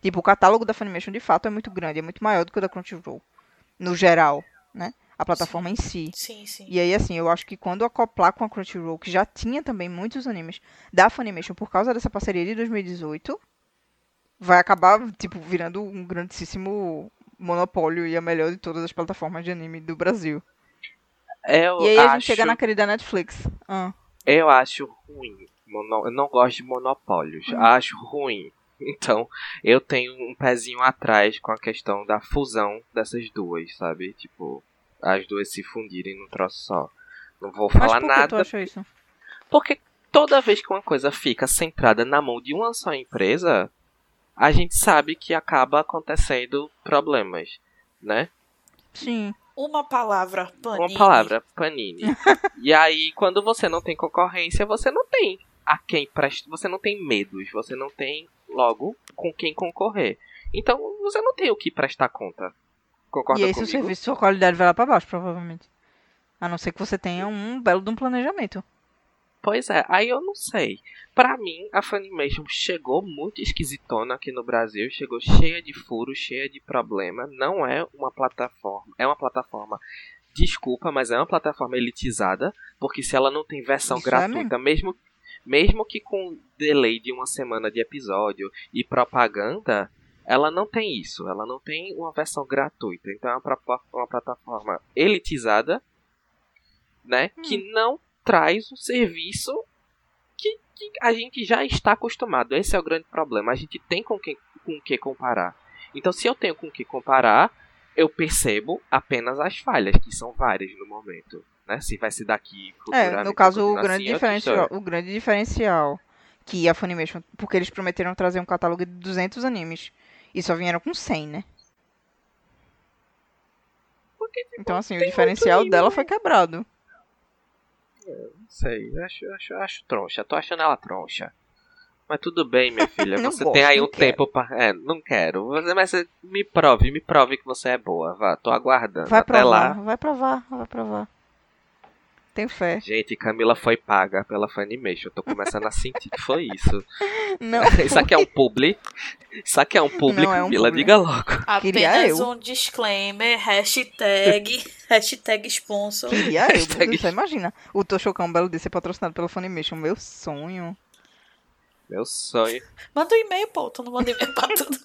Tipo, o catálogo da Funimation de fato é muito grande, é muito maior do que o da Crunchyroll. No geral, né? A plataforma em si. Sim, sim. E aí, assim, eu acho que quando acoplar com a Crunchyroll, que já tinha também muitos animes da Funimation por causa dessa parceria de 2018, vai acabar, tipo, virando um grandíssimo monopólio e a melhor de todas as plataformas de anime do Brasil. Eu e aí a acho, gente chega na querida Netflix. Ah. eu acho ruim. Mono- Eu não gosto de monopólios. Hum. Acho ruim. <laughs> Então, eu tenho um pezinho atrás com a questão da fusão dessas duas, sabe? Tipo, as duas se fundirem num troço só. Não vou Mas falar por que tu nada, acha isso? porque toda vez que uma coisa fica centrada na mão de uma só empresa, a gente sabe que acaba acontecendo problemas, né? Sim. Uma palavra, panini. Uma palavra, panini. <laughs> e aí, quando você não tem concorrência, você não tem a quem prestar. Você não tem medos, você não tem logo com quem concorrer. Então, você não tem o que prestar conta. Concorda e aí, se o comigo? serviço, sua qualidade vai lá pra baixo, provavelmente. A não ser que você tenha um belo de um planejamento. Pois é, aí eu não sei. Pra mim, a Funimation chegou muito esquisitona aqui no Brasil, chegou cheia de furos, cheia de problema. Não é uma plataforma, é uma plataforma, desculpa, mas é uma plataforma elitizada, porque se ela não tem versão Isso é gratuita, mesmo mesmo que com delay de uma semana de episódio e propaganda, ela não tem isso, ela não tem uma versão gratuita. Então é uma, uma plataforma elitizada, né, que não traz um serviço que, que a gente já está acostumado. Esse é o grande problema. A gente tem com quem com que comparar. Então, se eu tenho com que comparar, eu percebo apenas as falhas, que são várias no momento. Né? Se vai se daqui É, no caso, o grande, assim, diferencial, o grande diferencial que a Funimation, porque eles prometeram trazer um catálogo de 200 animes e só vieram com 100, né? Porque, tipo, Então, assim, o diferencial dela anime. foi quebrado. Não sei, eu acho, acho, acho troncha. Tô achando ela troncha. Mas tudo bem, minha <laughs> filha. Você gosto, tem aí um tempo pra. É, não quero. Mas- me prove, me prove que você é boa. Vá, tô aguardando. Vai Até provar, lá. vai provar, vai provar. Tenho fé. Gente, Camila foi paga pela Funimation. Eu tô começando a sentir que foi isso. <laughs> Não, <laughs> Isso aqui é um publi. Isso aqui é um publi, Não é um Camila. publi. Diga logo. Queria Apenas eu. um disclaimer, hashtag, <laughs> hashtag sponsor. queria eu, Deus céu, imagina. O Toshokão Belo de ser patrocinado pela Funimation, meu sonho. Meu sonho. Manda um e-mail, pô, tu não manda e-mail pra tudo.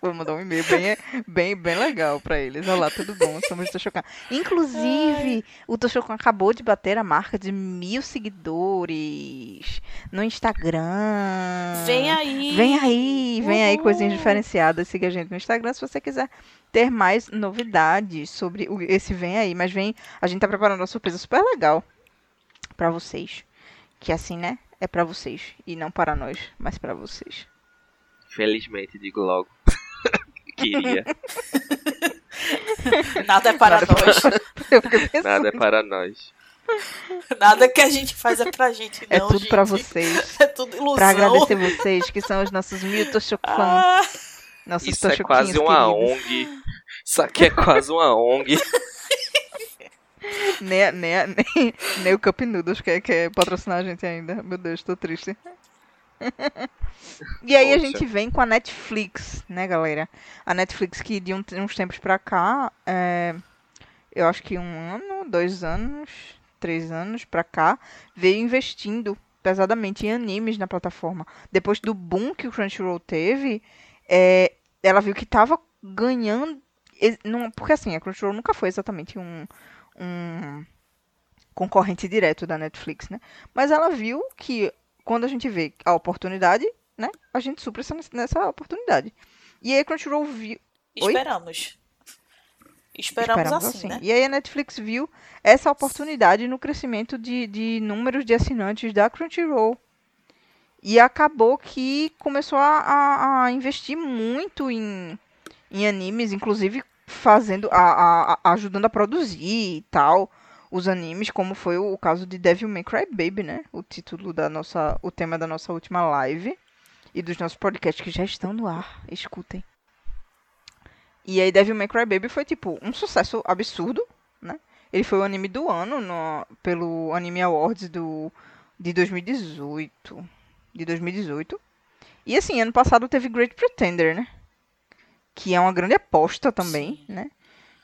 Vou mandar um e-mail bem, bem, bem legal pra eles. Olá, tudo bom? Somos o Toshokan. Inclusive, o Toshokan acabou de bater a marca de mil seguidores no Instagram. Vem aí. Vem aí, vem aí coisinhas diferenciadas. Siga a gente no Instagram se você quiser ter mais novidades sobre esse Vem aí. Mas vem, a gente tá preparando uma surpresa super legal pra vocês. Que assim, né? É pra vocês. E não para nós, mas pra vocês. Felizmente, digo logo. Queria. <laughs> Nada é para Nada nós. <laughs> Eu fiquei pensando, Nada é para nós. Nada que a gente faz é pra gente, não, é tudo pra gente. vocês. <laughs> É tudo ilusão. Pra agradecer vocês, que são os nossos mil Toshokfãs. Ah, nossos Isso é quase uma queridos. ONG. Isso aqui é quase uma ONG. Nem, nem, nem, nem o Cup Noodles quer, quer patrocinar a gente ainda. Meu Deus, tô triste. <laughs> e aí a Poxa. gente vem com a Netflix, né, galera? A Netflix que de um- uns tempos pra cá, é, eu acho que um ano, dois anos, três anos pra cá, veio investindo pesadamente em animes na plataforma. Depois do boom que o Crunchyroll teve, é, ela viu que tava ganhando. não- Porque assim, a Crunchyroll nunca foi exatamente um, um, concorrente direto da Netflix, né? Mas ela viu que quando a gente vê a oportunidade, né? A gente supra essa, nessa oportunidade. E aí a Crunchyroll viu. Esperamos. Esperamos, Esperamos assim, assim. né? E aí a Netflix viu essa oportunidade no crescimento de, de números de assinantes da Crunchyroll. E acabou que começou a, a- investir muito em, em animes, inclusive fazendo, a- a- ajudando a produzir e tal os animes, como foi o, caso de Devil May Cry Baby, né? O título da nossa, o tema da nossa última live e dos nossos podcasts que já estão no ar. Escutem. E aí Devil May Cry Baby foi tipo um sucesso absurdo, né? Ele foi o anime do ano no, pelo Anime Awards do de 2018, de 2018. E assim, ano passado teve Great Pretender, né? Que é uma grande aposta também, né?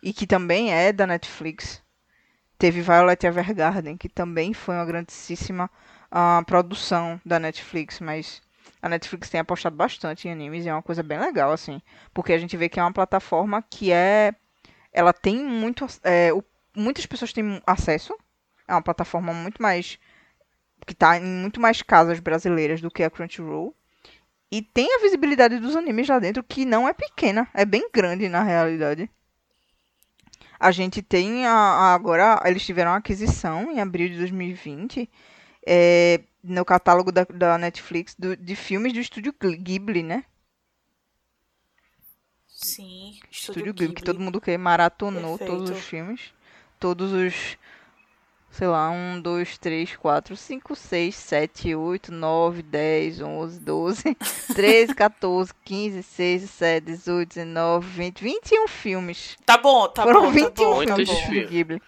E que também é da Netflix. Teve Violet Evergarden, que também foi uma grandíssima ah, produção da Netflix, mas a Netflix tem apostado bastante em animes e é uma coisa bem legal, assim. Porque a gente vê que é uma plataforma que é. Ela tem muito. é, o- muitas pessoas têm acesso. É uma plataforma muito mais. que tá em muito mais casas brasileiras do que a Crunchyroll. E tem a visibilidade dos animes lá dentro, que não é pequena, é bem grande na realidade. A gente tem a, a- agora, eles tiveram uma aquisição em abril de 2020 é, no catálogo da, da Netflix do- de filmes do estúdio Ghi- Ghibli, né? Sim, Estúdio Estúdio Ghibli, que Ghibli. todo mundo que maratonou Perfeito. todos os filmes. Todos os. Sei lá, 1, 2, 3, 4, 5, 6, 7, 8, 9, 10, 11, 12, 13, 14, 15, 16, 17, 18, 19, 20, 21 filmes. Tá bom, tá Foram bom, tá 21 bom, tá filmes do Muitos bom. Filmes. Ghibli.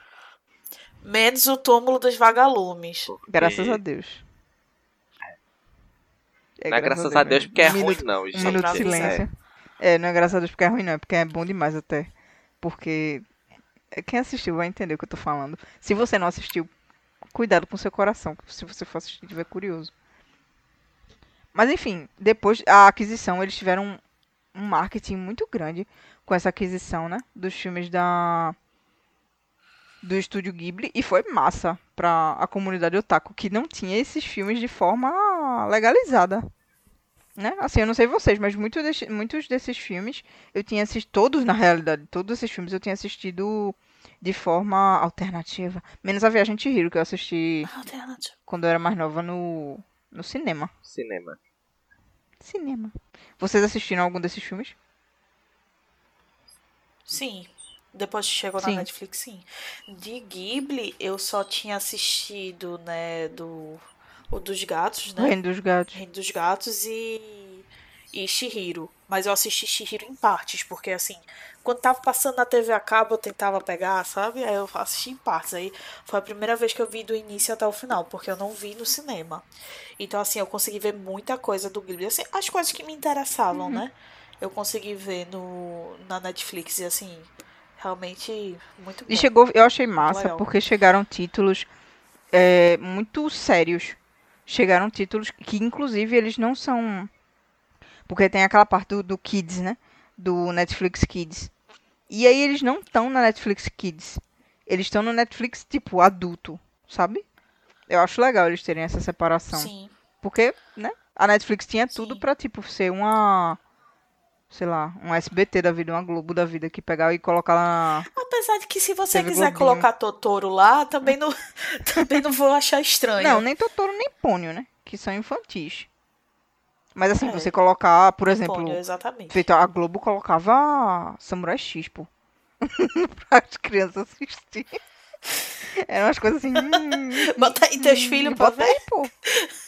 Menos o túmulo dos vagalumes. Graças E a Deus. É, Não é graças a Deus mesmo. porque é ruim, não. Um gente. minuto de silêncio. É, não é graças a Deus porque é ruim, não. É porque é bom demais até. Porque é, quem assistiu vai entender o que eu tô falando. Se você não assistiu, cuidado com seu coração. Se você for assistir estiver curioso. Mas enfim, depois da aquisição, eles tiveram um, marketing muito grande com essa aquisição, né? Dos filmes da do estúdio Ghibli e foi massa pra a comunidade otaku que não tinha esses filmes de forma legalizada. Né? Assim, eu não sei vocês, mas muito desse- muitos desses filmes eu tinha assistido, todos na realidade, todos esses filmes eu tinha assistido de forma alternativa. Menos a Viagem de Chihiro, que eu assisti quando eu era mais nova no, no cinema. Cinema. Cinema. Vocês assistiram algum desses filmes? Sim. Depois que chegou Sim. na Netflix, sim. De Ghibli, eu só tinha assistido, né, do... O dos gatos, né? Reino dos Gatos. Reino dos Gatos e. e Shihiro. Mas eu assisti Shihiro em partes, porque assim, quando tava passando na TV a cabo, eu tentava pegar, sabe? Aí eu assisti em partes. Aí foi a primeira vez que eu vi do início até o final, porque eu não vi no cinema. Então, assim, eu consegui ver muita coisa do Ghibli. Assim, as coisas que me interessavam, né? Eu consegui ver no, na Netflix e assim, realmente muito bom. E chegou, eu achei massa, legal. porque chegaram títulos é, muito sérios. Chegaram títulos que, inclusive, eles não são. Porque tem aquela parte do, do Kids, né? Do Netflix Kids. E aí eles não estão na Netflix Kids. Eles estão no Netflix, tipo, adulto, sabe? Eu acho legal eles terem essa separação. Sim. Porque, né? A Netflix tinha tudo Sim. pra, tipo, ser uma. Sei lá, um SBT da vida, uma Globo da vida que pegar e colocar lá. Apesar de que se você TV quiser Globinho. colocar Totoro lá, também não, <laughs> também não vou achar estranho. Não, nem Totoro nem Pônio, né? Que são infantis. Mas assim, É. você colocar, por exemplo, Pônio, exatamente. feito a Globo colocava Samurai X, pô. <laughs> pra as crianças assistirem. <laughs> Eram umas coisas assim. hum, <laughs> Bota aí teus filhos pra Bota ver. aí, pô.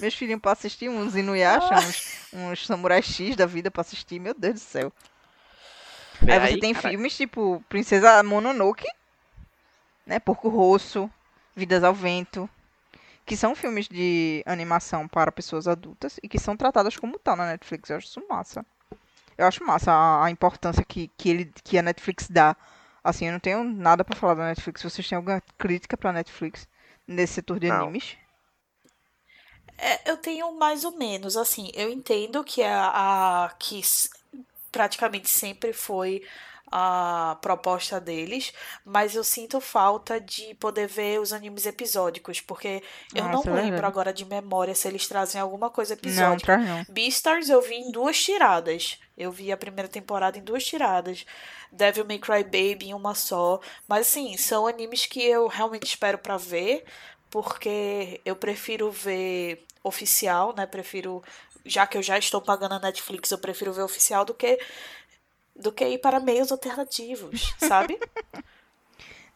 Meus filhinhos pra assistir, uns Inuyasha, uns, uns Samurai X da vida pra assistir. Meu Deus do céu. Vê Aí você tem cara. filmes tipo Princesa Mononoke, né? Porco Rosso, Vidas ao Vento, que são filmes de animação para pessoas adultas e que são tratadas como tal na Netflix. Eu acho isso massa. Eu acho massa a, a importância que, que, ele, que a Netflix dá. Assim, eu não tenho nada pra falar da Netflix. Vocês têm alguma crítica pra Netflix nesse setor de Não. animes? É, eu tenho mais ou menos, assim, eu entendo que a, a que praticamente sempre foi a proposta deles, mas eu sinto falta de poder ver os animes episódicos, porque eu Nossa, não é lembro verdade. agora de memória se eles trazem alguma coisa Não, episódica. traz não. Beastars eu vi em duas tiradas. Eu vi a primeira temporada em duas tiradas. Devil May Cry Baby em uma só. Mas assim, são animes que eu realmente espero pra ver, porque eu prefiro ver oficial, né? Prefiro, já que eu já estou pagando a Netflix, eu prefiro ver oficial do que do que ir para meios alternativos, sabe? <laughs>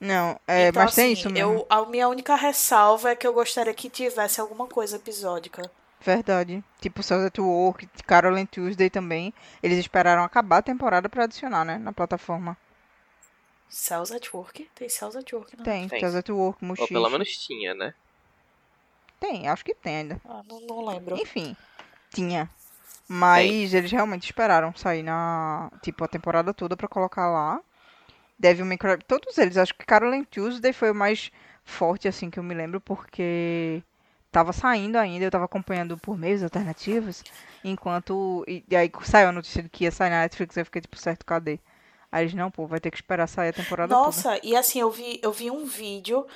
Não, é, então, mas tem assim, isso mesmo. eu, a minha única ressalva é que eu gostaria que tivesse alguma coisa episódica. Verdade. Tipo, Cells at Work, Carol and Tuesday também. Eles esperaram acabar a temporada pra adicionar, né? Na plataforma. Cells at Work? Tem Cells at Work, não? Tem, Tem. Cells at Work, Ou Mushishi. pelo menos tinha, né? Tem, acho que tem ainda. Ah, não, não lembro. Enfim, tinha. Mas eles realmente esperaram sair na, tipo, a temporada toda pra colocar lá. Devil May Cry, todos eles, acho que Carol and Tuesday foi o mais forte, assim, que eu me lembro, porque tava saindo ainda, eu tava acompanhando por meios alternativos, enquanto, e, e aí saiu a notícia de que ia sair na Netflix, eu fiquei tipo, certo, cadê? Aí eles, não, pô, vai ter que esperar sair a temporada toda. Nossa, e assim, eu vi, eu vi um vídeo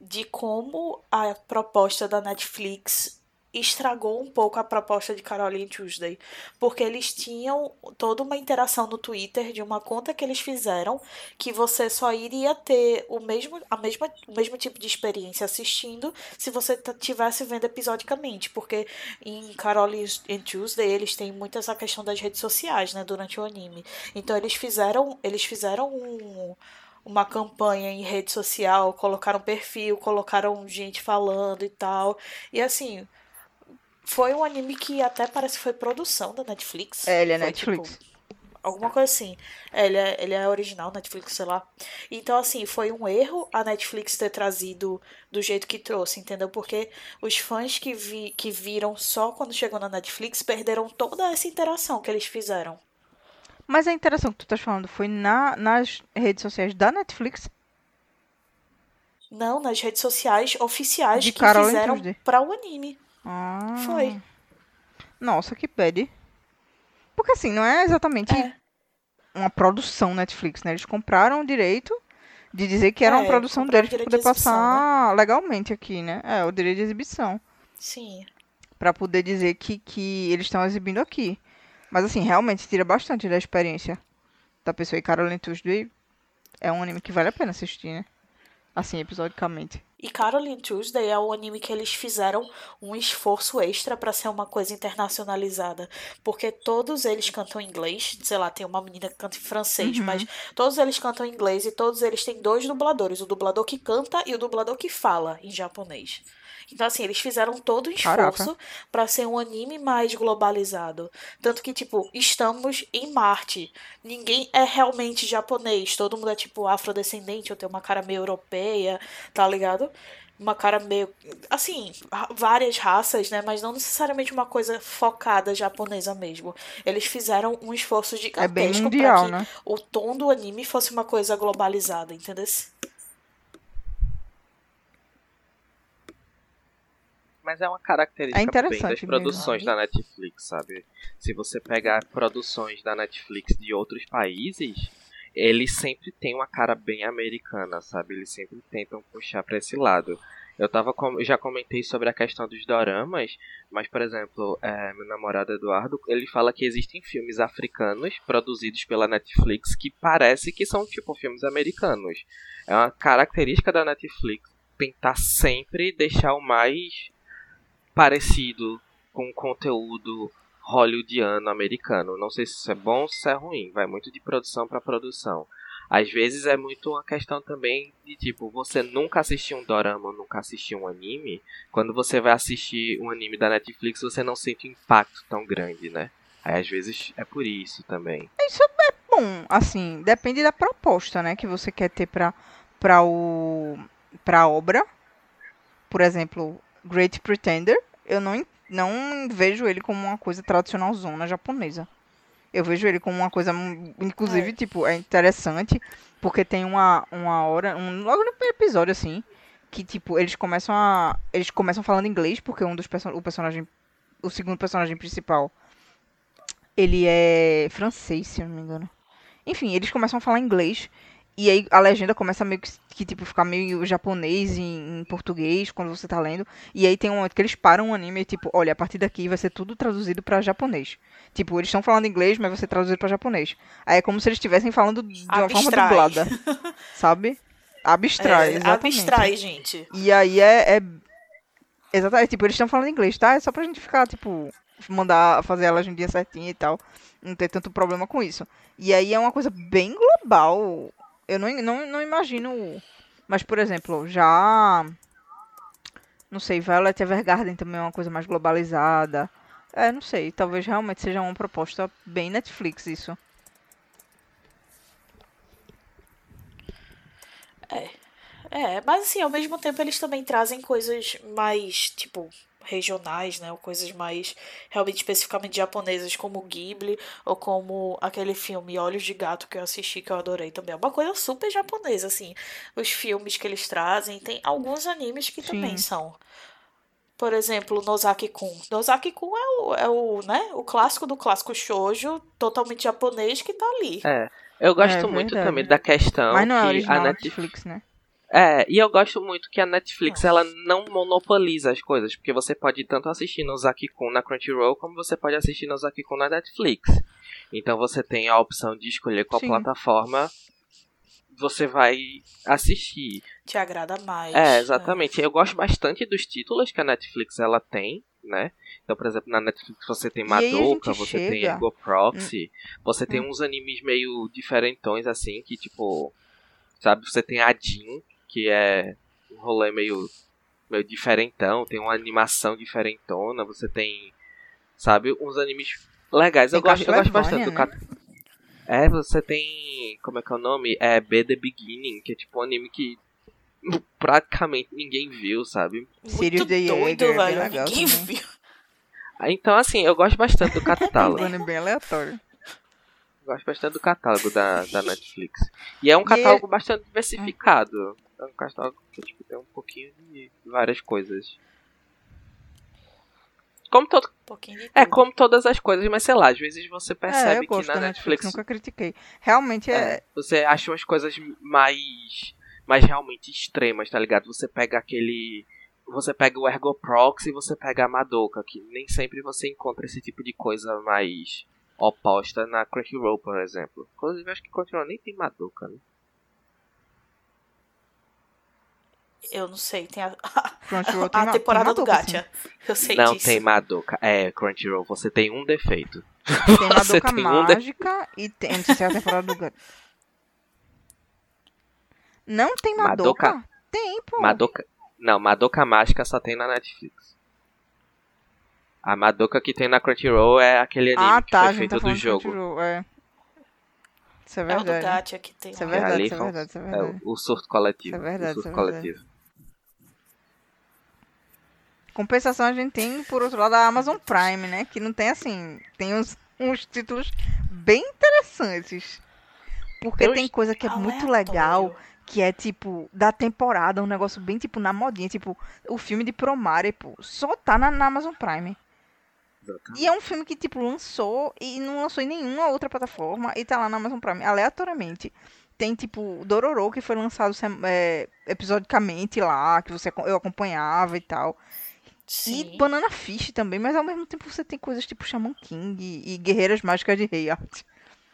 de como a proposta da Netflix estragou um pouco a proposta de Caroline Tuesday. Porque eles tinham toda uma interação no Twitter de uma conta que eles fizeram que você só iria ter o mesmo, a mesma, o mesmo tipo de experiência assistindo se você tivesse vendo episodicamente. Porque em Caroline Tuesday eles têm muito essa questão das redes sociais, né, durante o anime. Então eles fizeram, eles fizeram um uma campanha em rede social, colocaram perfil, colocaram gente falando e tal. E assim, foi um anime que até parece que foi produção da Netflix. É, ele é Foi, Netflix. tipo, alguma coisa assim. É, ele, é, ele é original, Netflix, sei lá. Então, assim, foi um erro a Netflix ter trazido do jeito que trouxe, entendeu? Porque os fãs que, vi, que viram só quando chegou na Netflix perderam toda essa interação que eles fizeram. Mas a interação que tu estás falando foi na, nas redes sociais da Netflix? Não, nas redes sociais oficiais De que Caroline fizeram pra o anime. Ah. Foi. Nossa, que bad. Porque assim, não é exatamente É. uma produção Netflix, né? Eles compraram o direito de dizer que era uma É, produção compraram deles pra o poder de exibição, passar legalmente aqui, né? É, o direito de exibição. Sim. Pra poder dizer que, que eles estão exibindo aqui. Mas assim, realmente tira bastante da experiência da pessoa. E Caroline Tuesday é um anime que vale a pena assistir, né? Assim, episodicamente. E Caroline Tuesday é o anime que eles fizeram um esforço extra pra ser uma coisa internacionalizada. Porque todos eles cantam em inglês. Sei lá, tem uma menina que canta em francês, Uhum. mas todos eles cantam em inglês e todos eles têm dois dubladores: o dublador que canta e o dublador que fala em japonês. Então, assim, eles fizeram todo Caraca. esforço pra ser um anime mais globalizado. Tanto que, tipo, estamos em Marte. Ninguém é realmente japonês. Todo mundo é, tipo, afrodescendente ou tem uma cara meio europeia, tá ligado? Uma cara meio. Assim, várias raças, né? Mas não necessariamente uma coisa focada japonesa mesmo. Eles fizeram um esforço É bem gigantesco mundial, pra que né? o tom do anime fosse uma coisa globalizada, entendeu? Mas é uma característica É bem das mesmo. produções da Netflix, sabe? Se você pegar produções da Netflix de outros países, eles sempre têm uma cara bem americana, sabe? Eles sempre tentam puxar pra esse lado. Eu tava com... já comentei sobre a questão dos doramas, mas por exemplo, é, meu namorado Eduardo, ele fala que existem filmes africanos produzidos pela Netflix que parece que são tipo filmes americanos. É uma característica da Netflix tentar sempre deixar o mais parecido com o conteúdo hollywoodiano americano. Não sei se isso é bom ou se é ruim, vai muito de produção para produção. Às vezes é muito uma questão também de tipo, você nunca assistiu um dorama, nunca assistiu um anime, quando você vai assistir um anime da Netflix, você não sente um impacto tão grande, né? Aí às vezes é por isso também. Isso é bom, assim, depende da proposta, né, que você quer ter pra, pra o pra obra. Por exemplo, Great Pretender, eu não, não vejo ele como uma coisa tradicional zona japonesa. Eu vejo ele como uma coisa, hum, inclusive, É. tipo, é interessante, porque tem uma, uma hora, um, logo no primeiro episódio, assim, que, tipo, eles começam a, eles começam falando inglês, porque um dos person o personagem, o segundo personagem principal, ele é francês, se eu não me engano. Enfim, eles começam a falar inglês. E aí a legenda começa meio que, que, tipo, ficar meio japonês em, em português quando você tá lendo. E aí tem um momento que eles param o anime e, tipo, olha, a partir daqui vai ser tudo traduzido pra japonês. Tipo, eles estão falando inglês, mas vai ser traduzido pra japonês. Aí é como se eles estivessem falando de uma forma Abstrai. dublada. <laughs> Sabe? Abstrai, É, exatamente. abstrai, gente. E aí é. é... Exatamente, tipo, eles estão falando inglês, tá? É só pra gente ficar, tipo, mandar fazer a legendinha certinha e tal. Não ter tanto problema com isso. E aí é uma coisa bem global. Eu não, não, não imagino. Mas, por exemplo, já. Não sei, Violet Evergarden também é uma coisa mais globalizada. É, não sei. Talvez realmente seja uma proposta bem Netflix isso. É, mas assim, ao mesmo tempo eles também trazem coisas mais, tipo, regionais, né? Ou coisas mais realmente especificamente japonesas, como o Ghibli, ou como aquele filme Olhos de Gato que eu assisti, que eu adorei também. É uma coisa super japonesa, assim. Os filmes que eles trazem, tem alguns animes que também Sim. são. Por exemplo, Nozaki-kun. Nozaki-kun é o, é o, né, o clássico do clássico shoujo, totalmente japonês, que tá ali. É. Eu gosto É, muito verdade. também da questão Mas não é que a. Netflix, né? É, e eu gosto muito que a Netflix ela não monopoliza as coisas, porque você pode tanto assistir no Zaki-kun na Crunchyroll, como você pode assistir no Zaki-kun na Netflix. Então você tem a opção de escolher qual Sim. plataforma você vai assistir. Te agrada mais. É, exatamente. Eu gosto bastante dos títulos que a Netflix ela tem, né? Então, por exemplo, na Netflix você tem Madoka, você tem chega- Ego Proxy, você tem Hum. uns animes meio diferentões assim, que tipo, sabe, você tem a Jin, que é um rolê meio meio diferentão, tem uma animação diferentona, você tem, sabe, uns animes legais. Eu gosto, eu gosto bastante do né? Cat... É, você tem, como é que é o nome? É B The Beginning, que é tipo um anime que praticamente ninguém viu, sabe? Muito the doido, é velho. legal Ninguém também. viu. Ah, Então, assim, eu gosto bastante do <laughs> catálogo. Um bem aleatório. Gosto bastante do catálogo da, da Netflix. E é um E catálogo bastante diversificado. É um catálogo que tipo, tem um pouquinho de várias coisas. Como todo, Um pouquinho de é como todas as coisas, mas sei lá, às vezes você é, percebe eu que na Netflix, Netflix, nunca critiquei. Realmente é, é, você acha umas coisas mais mais realmente extremas, tá ligado? Você pega aquele você pega o Ergo Proxy e você pega a Madoka, que nem sempre você encontra esse tipo de coisa mais oposta na Crunchyroll, por exemplo. Inclusive, eu acho que Crunchyroll nem tem Madoka, né? Eu não sei, tem a, <laughs> Crunchyroll tem a temporada tem do Madoka, sim. Gacha. Eu sei não disso. tem Madoka. É, Crunchyroll, você tem um defeito. Tem <laughs> Você Madoka tem um de- Mágica e tem. Não sei se é a temporada do Gato. Não tem Madoka- Madoka? Tem, pô. Madoka. Não, Madoka Mágica só tem na Netflix. A Madoka que tem na Crunchyroll é aquele anime ah, que tá, a foi feito tá do jogo. Crunchyroll, é. Isso é É o do verdade. Gacha que tem. Isso é verdade, ali isso é verdade, isso é É verdade. o, o surto coletivo. Isso é verdade, o surto isso é verdade. coletivo. Compensação a gente tem, por outro lado, a Amazon Prime, né? Que não tem assim. Tem uns, uns títulos bem interessantes. Porque Tem uns- tem coisa que é muito Aleatório. legal, que é tipo, da temporada, um negócio bem tipo na modinha, tipo, o filme de Promare, pô, só tá na, na Amazon Prime. Exatamente. E é um filme que, tipo, lançou e não lançou em nenhuma outra plataforma e tá lá na Amazon Prime, aleatoriamente. Tem, tipo, Dororo, que foi lançado sem- é, episodicamente lá, que você, eu acompanhava e tal. Sim. E Banana Fish também, mas ao mesmo tempo você tem coisas tipo Shaman King e, e Guerreiras Mágicas de Rei Art.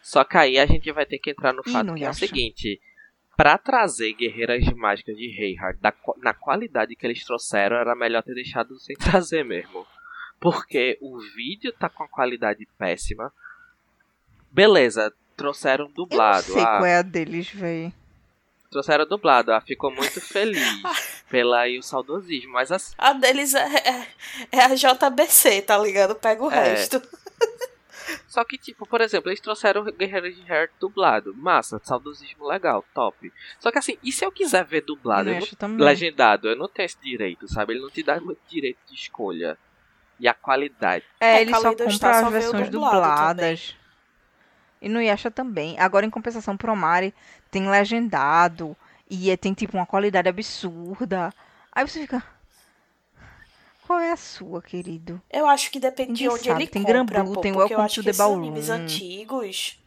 Só que aí a gente vai ter que entrar no Ih, fato que é o seguinte. Pra trazer Guerreiras Mágicas de Reinhardt da qua- na qualidade que eles trouxeram, era melhor ter deixado sem <laughs> trazer mesmo. Porque o vídeo tá com a qualidade péssima. Beleza, trouxeram Eu não dublado. sei ah, qual é a deles, véi. Trouxeram dublado. Ah, ficou muito feliz <laughs> pela aí o saudosismo. Mas assim, A deles é, é, é a JBC, tá ligado? Pega o É. resto. <laughs> Só que, tipo, por exemplo, eles trouxeram o Guerreiros de Heart dublado. Massa, saudosismo legal, top. Só que assim, e se eu quiser ver dublado, Eu eu não- legendado, eu não tenho esse direito, sabe? Ele não te dá muito direito de escolha. E a qualidade. É, É, ele só compra está as versões dubladas. E no Yasha também. Agora, em compensação, Promare tem legendado. E é- tem, tipo, uma qualidade absurda. Aí você fica... Qual é a sua, querido? Eu acho que depende de onde sabe. ele Tem compra, Granblue, pô, tem porque eu Welcome acho to que the Ballroom. animes antigos...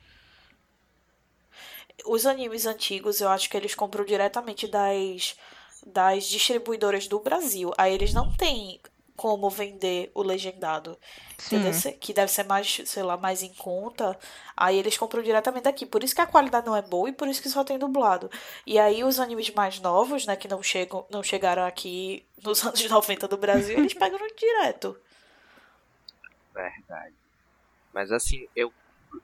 os animes antigos, eu acho que eles compram diretamente das, das distribuidoras do Brasil. Aí eles não têm como vender o legendado. Entendeu? Sim. Que deve ser mais, sei lá, mais em conta. Aí eles compram diretamente daqui. Por isso que a qualidade não é boa e por isso que só tem dublado. E aí os animes mais novos, né, que não chegam, não chegaram aqui <laughs> nos anos 90 do Brasil, eles pegam direto. Verdade. Mas assim, eu.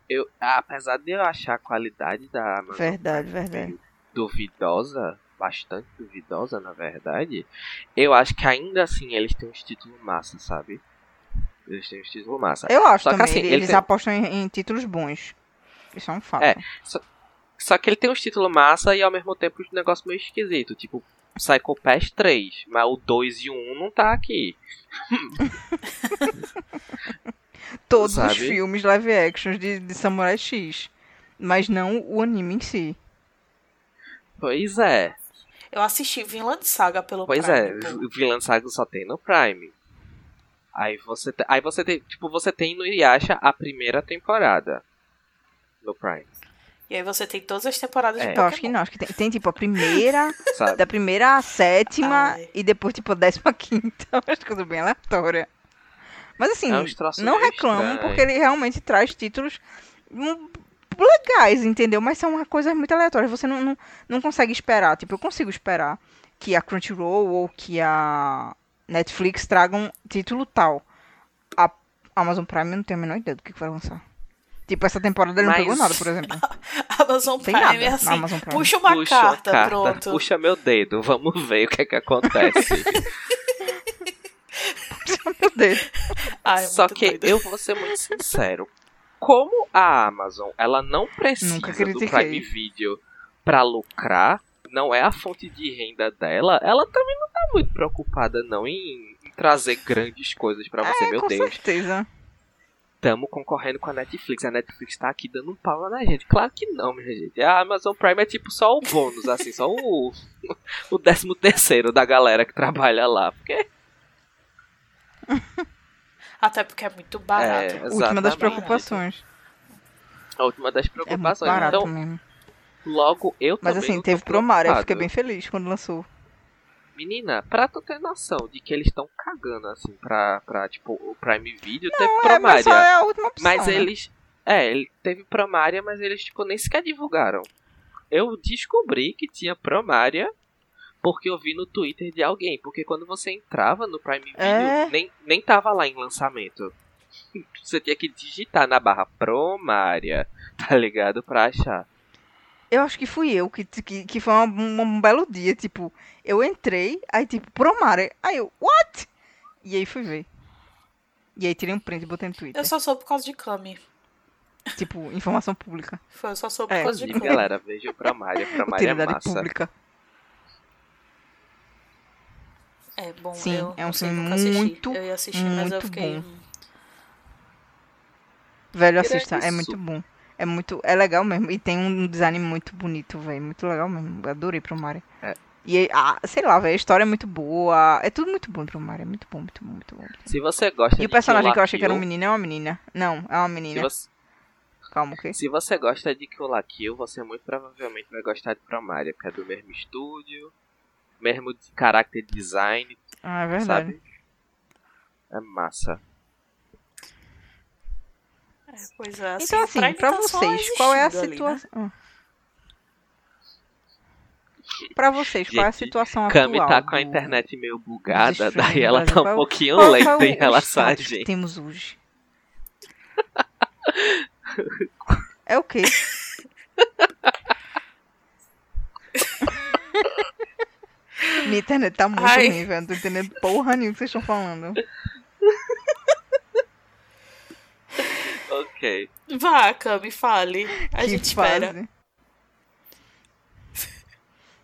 eu apesar de eu achar a qualidade da Amazon Verdade, verdade. duvidosa, bastante duvidosa na verdade, eu acho que ainda assim eles têm um título massa, sabe? Eles têm um título massa. Eu acho Só que também. assim, eles ele tem- apostam em, em títulos bons. Isso é um fato. É. Só que ele tem um título massa e ao mesmo tempo um negócio meio esquisito, tipo Psycho Pass 3, mas o 2 e o 1 não tá aqui. <laughs> Todos os sabe? filmes live actions de, de Samurai X. Mas não o anime em si. Pois é. Eu assisti Vinland Saga pelo Pois Prime, é, pô. o Vinland Saga só tem no Prime. Aí você, te- aí você tem, tipo, você tem no Yasha a primeira temporada no Prime, E aí você tem todas as temporadas É. de Eu acho que Pokémon. não. Acho que tem, tem tipo a primeira, <laughs> sabe? da primeira à sétima Ai. e depois tipo a décima quinta. <laughs> Acho coisa bem aleatória. Mas assim, É troços não reclamam porque ele realmente traz títulos legais, entendeu? Mas são uma coisa muito aleatória. Você não, não, não consegue esperar. Tipo, eu consigo esperar que a Crunchyroll ou que a Netflix tragam título tal. A Amazon Prime eu não tenho a menor ideia do que vai lançar. Tipo, essa temporada ele não Mas- pegou nada, por exemplo. <laughs> Amazon Tem Prime nada é assim, Amazon Prime. puxa uma Puxa a carta, pronto. puxa meu dedo, vamos ver o que é que acontece. <laughs> Meu Deus. Ai, Só muito que doido. eu vou ser muito sincero. Como a Amazon, ela não precisa do. Prime Video pra lucrar, não é a fonte de renda dela, ela também não tá muito preocupada não em, em trazer grandes coisas pra você, É, meu com Deus. certeza. Estamos concorrendo com a Netflix. A Netflix tá aqui dando um pau na gente. Claro que não, minha gente. A Amazon Prime é tipo só o bônus, assim, só o, <laughs> o décimo terceiro da galera que trabalha lá. Porque Até porque é muito barato. É, Última das preocupações. a última das É muito preocupações. barato então, mesmo. logo eu Mas também assim, não teve Promare, eu fiquei bem feliz quando lançou. Menina, pra tu ter noção de que eles estão cagando, assim, pra, pra, tipo, o Prime Video, teve É, Promária. mas só é a última opção. Mas né? eles. É, ele teve Promária, mas eles, tipo, nem sequer divulgaram. Eu descobri que tinha Promária porque eu vi no Twitter de alguém. Porque quando você entrava no Prime Video, É. nem, nem tava lá em lançamento. <laughs> Você tinha que digitar na barra Promária, tá ligado? Pra achar. Eu acho que fui eu, que, que, que foi uma- um, um belo dia, tipo, eu entrei, aí tipo, Promare. Aí eu, what? E aí fui ver. E aí tirei um print e botei no Twitter. Eu só soube por causa de Kami. Tipo, informação pública. Foi, eu só soube É, por causa de Kami. galera, veja o Promária. <laughs> Promária é massa. pública. É bom, Sim, eu é um filme muito, Eu ia assistir, mas eu muito fiquei. bom. Velho, assista, é muito bom. É muito, é legal mesmo. E tem um design muito bonito, velho. Muito legal mesmo. Eu adorei Promare. É. E, ah, sei lá, velho, a história é muito boa. É tudo muito bom em Promare. É muito bom, muito bom, muito bom. Se você gosta E de o personagem Kill que eu achei que era um Kill, menino é uma menina. Não, é uma se menina. você, Calma, o quê? Se você gosta de Kill la Kill, você muito provavelmente vai gostar de Promária, porque é do mesmo estúdio, mesmo de character design, Ah, é verdade. sabe? É massa. É, pois é, assim, Então, assim, pra tá vocês, qual é a ali, né? situação. Pra vocês, qual é a Gente, situação atual? Cami tá com a internet meio bugada, daí ela tá um Qual- pouquinho qual- lenta qual é em o relação a status que gente. temos hoje? <laughs> É o quê? <laughs> Minha internet tá muito Ai. ruim, velho. Não tô entendendo porra nenhuma que vocês estão falando. Ok. Vá, Cami, fale. A Que gente espera. fase.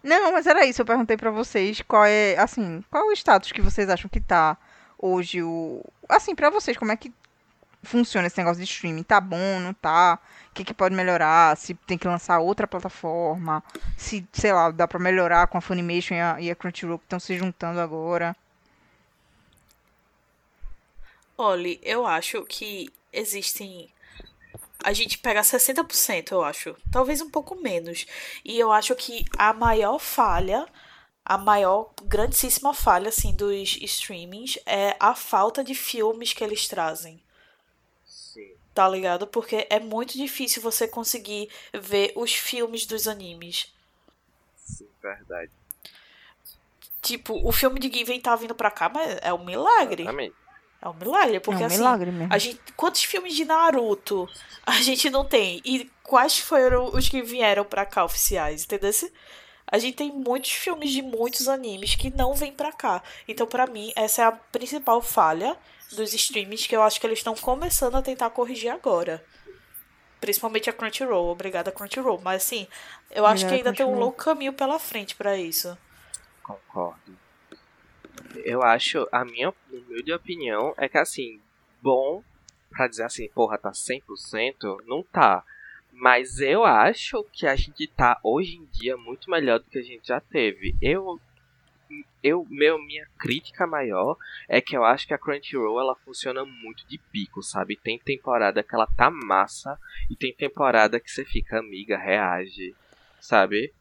Não, mas era isso. Eu perguntei pra vocês qual é, assim, qual é o status que vocês acham que tá hoje o, assim, pra vocês, como é que funciona esse negócio de streaming? Tá bom, não tá? O que que pode melhorar? Se tem que lançar outra plataforma? Se, sei lá, dá pra melhorar com a Funimation e a, e a Crunchyroll que estão se juntando agora? Olha, eu acho que existem a gente pega 60%, eu acho. Talvez um pouco menos. E eu acho que a maior falha, a maior, grandíssima falha, assim, dos streamings é a falta de filmes que eles trazem. Tá ligado? Porque é muito difícil você conseguir ver os filmes dos animes. Sim, verdade. Tipo, o filme de Given tá vindo pra cá, mas é um milagre. Exatamente. É um milagre, porque é um assim, milagre mesmo. a gente, quantos filmes de Naruto a gente não tem? E quais foram os que vieram pra cá oficiais, entendeu? A gente tem muitos filmes de muitos animes que não vêm pra cá. Então, pra mim, essa é a principal falha dos streams que eu acho que eles estão começando a tentar corrigir agora. Principalmente a Crunchyroll, obrigada Crunchyroll. Mas assim, eu acho que Obrigada, ainda tem um longo caminho pela frente pra isso. Concordo. Eu acho, a minha humilde opinião é que assim, bom, pra dizer assim, porra, tá 100%, não tá. Mas eu acho que a gente tá hoje em dia muito melhor do que a gente já teve. Eu eu meu minha crítica maior é que eu acho que a Crunchyroll ela funciona muito de pico, sabe? Tem temporada que ela tá massa e tem temporada que você fica amiga, reage, sabe?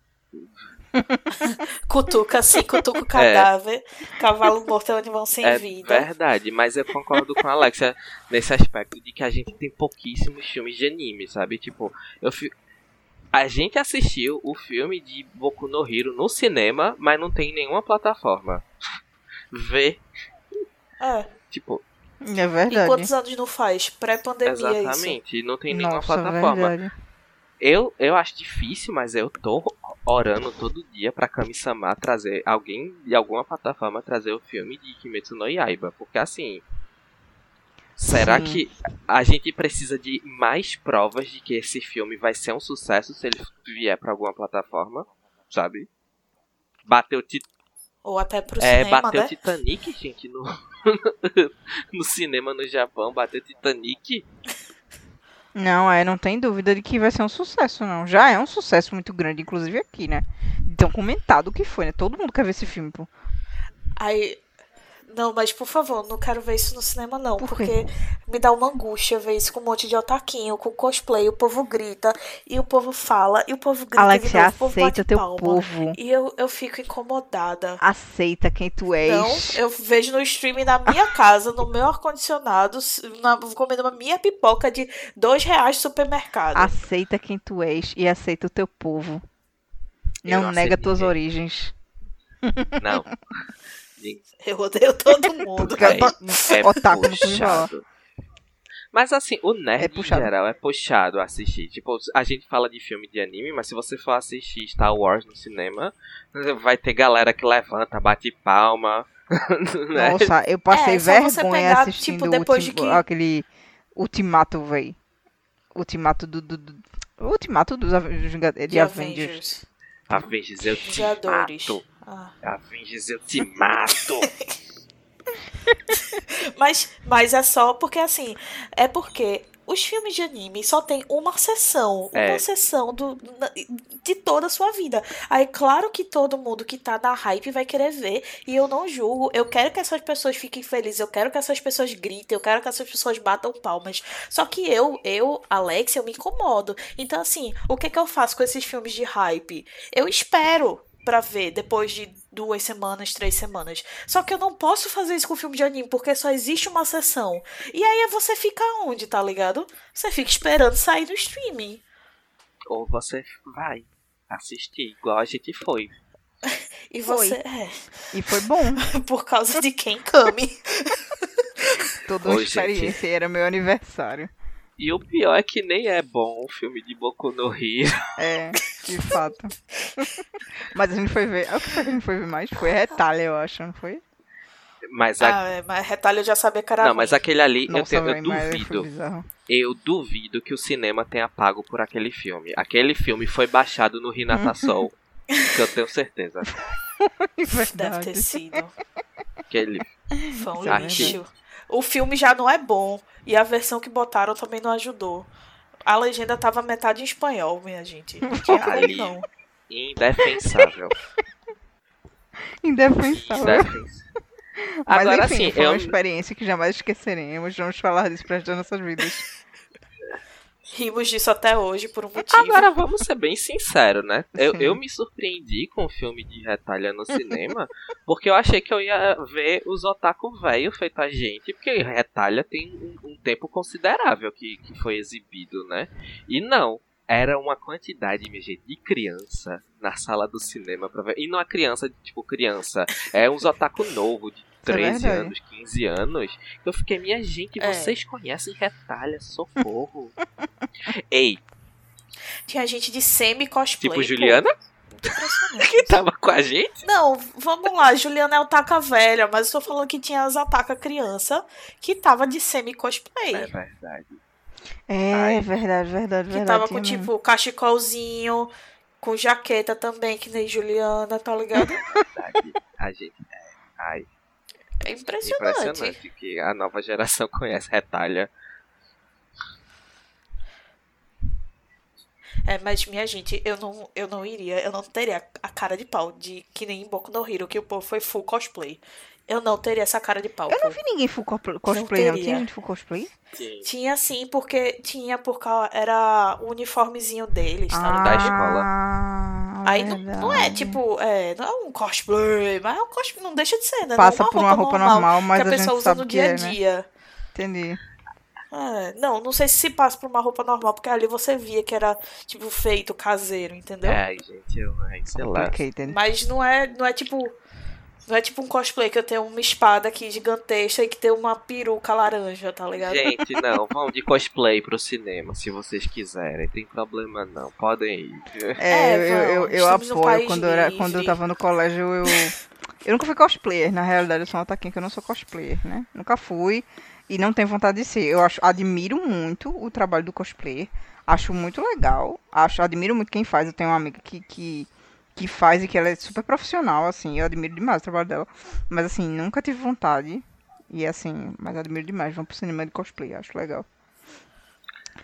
<laughs> Cutuca assim, cutuca o cadáver, cavalo morto é um animal sem é vida. verdade, mas eu concordo com a Alexia nesse aspecto de que a gente tem pouquíssimos filmes de anime, sabe? Tipo, eu fi... a gente assistiu o filme de Boku no Hero no cinema, mas não tem em nenhuma plataforma. Vê, É. tipo, É E verdade. quantos anos não faz? Pré-pandemia isso. exatamente, não tem nenhuma Nossa, plataforma. verdade. Eu, eu acho difícil, mas eu tô orando todo dia pra Kami-sama trazer alguém de alguma plataforma trazer o filme de Kimetsu no Yaiba, porque assim, será Sim. que a gente precisa de mais provas de que esse filme vai ser um sucesso se ele vier pra alguma plataforma, sabe? Bateu, ti Ou até pro é, cinema, bateu né? Titanic, gente, no, <laughs> no cinema no Japão, bateu Titanic. Não, é, não tem dúvida de que vai ser um sucesso, não. Já é um sucesso muito grande, inclusive aqui, né? Então, comentado o que foi, né? Todo mundo quer ver esse filme, pô. Aí. Não, mas por favor, não quero ver isso no cinema, não. Por porque me dá uma angústia ver isso com um monte de otaquinho, com cosplay, o povo grita, e o povo fala, e o povo grita. de Alexia, novo, o povo bate aceita teu palma. povo. E eu, eu fico incomodada. Aceita quem tu és. Não, eu vejo no streaming na minha <laughs> casa, no meu ar-condicionado, comendo uma minha pipoca de dois reais no supermercado. Aceita quem tu és e aceita o teu povo. Não não nega tuas ninguém. origens. Não. <laughs> <laughs> Eu odeio todo mundo. Porque tô- é Otaku puxado. Mas assim, o nerd É em puxado. geral é puxado a assistir. Tipo, a gente fala de filme de anime, mas se você for assistir Star Wars no cinema, vai ter galera que levanta, bate palma. <laughs> né? Nossa, eu passei É, vergonha pegar, assistindo tipo, depois ultim- de que- aquele Ultimato, véi. Ultimato do, do, do- Ultimato dos de, De Avengers. Avengers, eu te Vingadores. Ah. Avengers, eu te mato. <laughs> Mas, mas é só porque assim, é porque os filmes de anime só tem uma sessão, É. uma sessão do, de toda a sua vida. Aí, claro que todo mundo que tá na hype vai querer ver, e eu não julgo. Eu quero que essas pessoas fiquem felizes, eu quero que essas pessoas gritem, eu quero que essas pessoas batam palmas. Só que eu, eu, Alex, eu me incomodo. Então, assim, o que que eu faço com esses filmes de hype? Eu espero pra ver depois de duas semanas, três semanas. Só que eu não posso fazer isso com filme de anime, porque só existe uma sessão. E aí você fica onde, tá ligado? Você fica esperando sair do streaming. Ou você vai assistir, igual a gente foi. <laughs> E Foi. você. É, E foi bom. <laughs> por causa de quem <laughs> Kami. Toda uma Oi, gente. experiência. Era meu aniversário. E o pior é que nem é bom o filme de Boku no Hero. É, de fato. <laughs> Mas a gente foi ver. O que foi que a gente foi ver mais? Foi Retalha, eu acho, não foi? Mas, a- Ah, é, mas retalho eu já sabia que era não, mas aquele ali, eu, tenho- eu duvido. Eu duvido que o cinema tenha pago por aquele filme. Aquele filme foi baixado no Hinata Sol. que eu tenho certeza. <laughs> Deve Verdade. ter sido. Aquele. Foi um Ah, lixo. O filme já não é bom. E a versão que botaram também não ajudou. A legenda tava metade em espanhol, minha gente. Não tinha <laughs> como Ali. não. Indefensável. <laughs> Indefensável. Indefensável. Mas Agora enfim, sim, foi eu. uma experiência que jamais esqueceremos. Vamos falar disso para as nossas vidas. Rimos disso até hoje por um motivo. Agora vamos ser bem sinceros, né? Eu, eu me surpreendi com o filme de Retalha no cinema, <laughs> porque eu achei que eu ia ver os otaku velho feito a gente, porque Retalha tem um, um tempo considerável que, que foi exibido, né? E não, era uma quantidade, minha gente, de criança na sala do cinema pra ver. E não é criança de tipo criança, é uns otaku novo de Isso é 13 verdade. anos, 15 anos. Eu fiquei, minha gente, É. vocês conhecem Retalha, socorro. <laughs> Ei, Tinha gente de semi-cosplay. tipo. Juliana? <laughs> Que tava com a gente. Não, vamos lá, Juliana é o taca velha, mas eu tô falando que tinha as ataca criança que tava de semi-cosplay. É verdade. É, Ai. verdade, verdade, que verdade. tava com, mesmo. tipo, cachecolzinho, com jaqueta também, que nem Juliana, tá ligado? <laughs> verdade. A gente. É, ai, É impressionante. impressionante que a nova geração <laughs> conhece retalha. É, mas minha gente, eu não, eu não iria, eu não teria a cara de pau de que nem em Boku no Hero, que o povo foi full cosplay. Eu não teria essa cara de pau. Eu não vi ninguém full cosplay, cosplay não. teria. Tinha gente full cosplay? Tinha sim, porque tinha por causa. Era o uniformezinho deles, tá da ligado? escola. Ah, Aí não, não é tipo, é, não é um cosplay, mas é um cosplay, não deixa de ser, né? Passa é por uma roupa normal, mas que a a pessoa gente usa sabe no dia a é, né? dia. Entendi. É, não, não sei se se passa por uma roupa normal, porque ali você via que era, tipo, feito caseiro, entendeu? Ai, gente, eu. Sei lá. Mas não é, não é tipo. Não é tipo um cosplay que eu tenho uma espada aqui gigantesca e que tem uma peruca laranja, tá ligado? Gente, não, vão de cosplay pro cinema, se vocês quiserem. Tem problema não, podem ir. É, É, eu, eu, vamos, eu estamos num apoio. Quando eu, era, quando eu tava no colégio, eu. Eu nunca fui cosplayer, na realidade, eu sou uma taquinha que eu não sou cosplayer, né? Nunca fui. E não tenho vontade de ser. Eu acho, admiro muito o trabalho do cosplayer. Acho muito legal. Acho, admiro muito quem faz. Eu tenho uma amiga que, que, que faz e que ela é super profissional, assim. Eu admiro demais o trabalho dela. Mas assim, nunca tive vontade. E assim, mas admiro demais. Vamos pro cinema de cosplay, acho legal.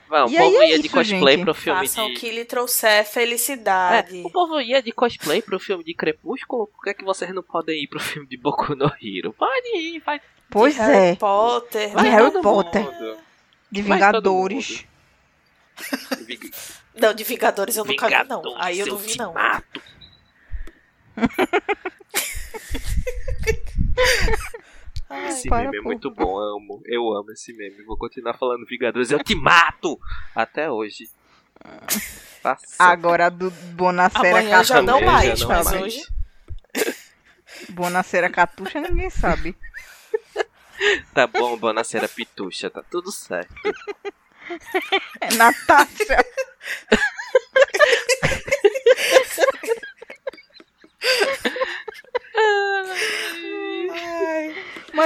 Vão, o E aí povo é ia de isso, cosplay gente. pro filme Façam de. o que lhe trouxer felicidade. É, o povo ia de cosplay pro filme de Crepúsculo, por que, é que vocês não podem ir pro filme de Boku no Hero? Pode ir, vai, Pois de Harry é. Potter. Vai né? Harry Potter. mundo. De Vingadores. <laughs> Ving- Não, de Vingadores eu nunca vi, não. Vingadores, Aí eu não vi, não. mato. Ai, Esse para, meme é pô. muito bom, amo. Eu amo esse meme. Vou continuar falando Vingadores, eu te mato! Até hoje. Passa. Agora a do Bonacera Amanhã já não mais, não mas mais. hoje. Bonacera Catuxa ninguém sabe. <laughs> Tá bom, Bonacera Pitucha, tá tudo certo. É Natasha. <laughs>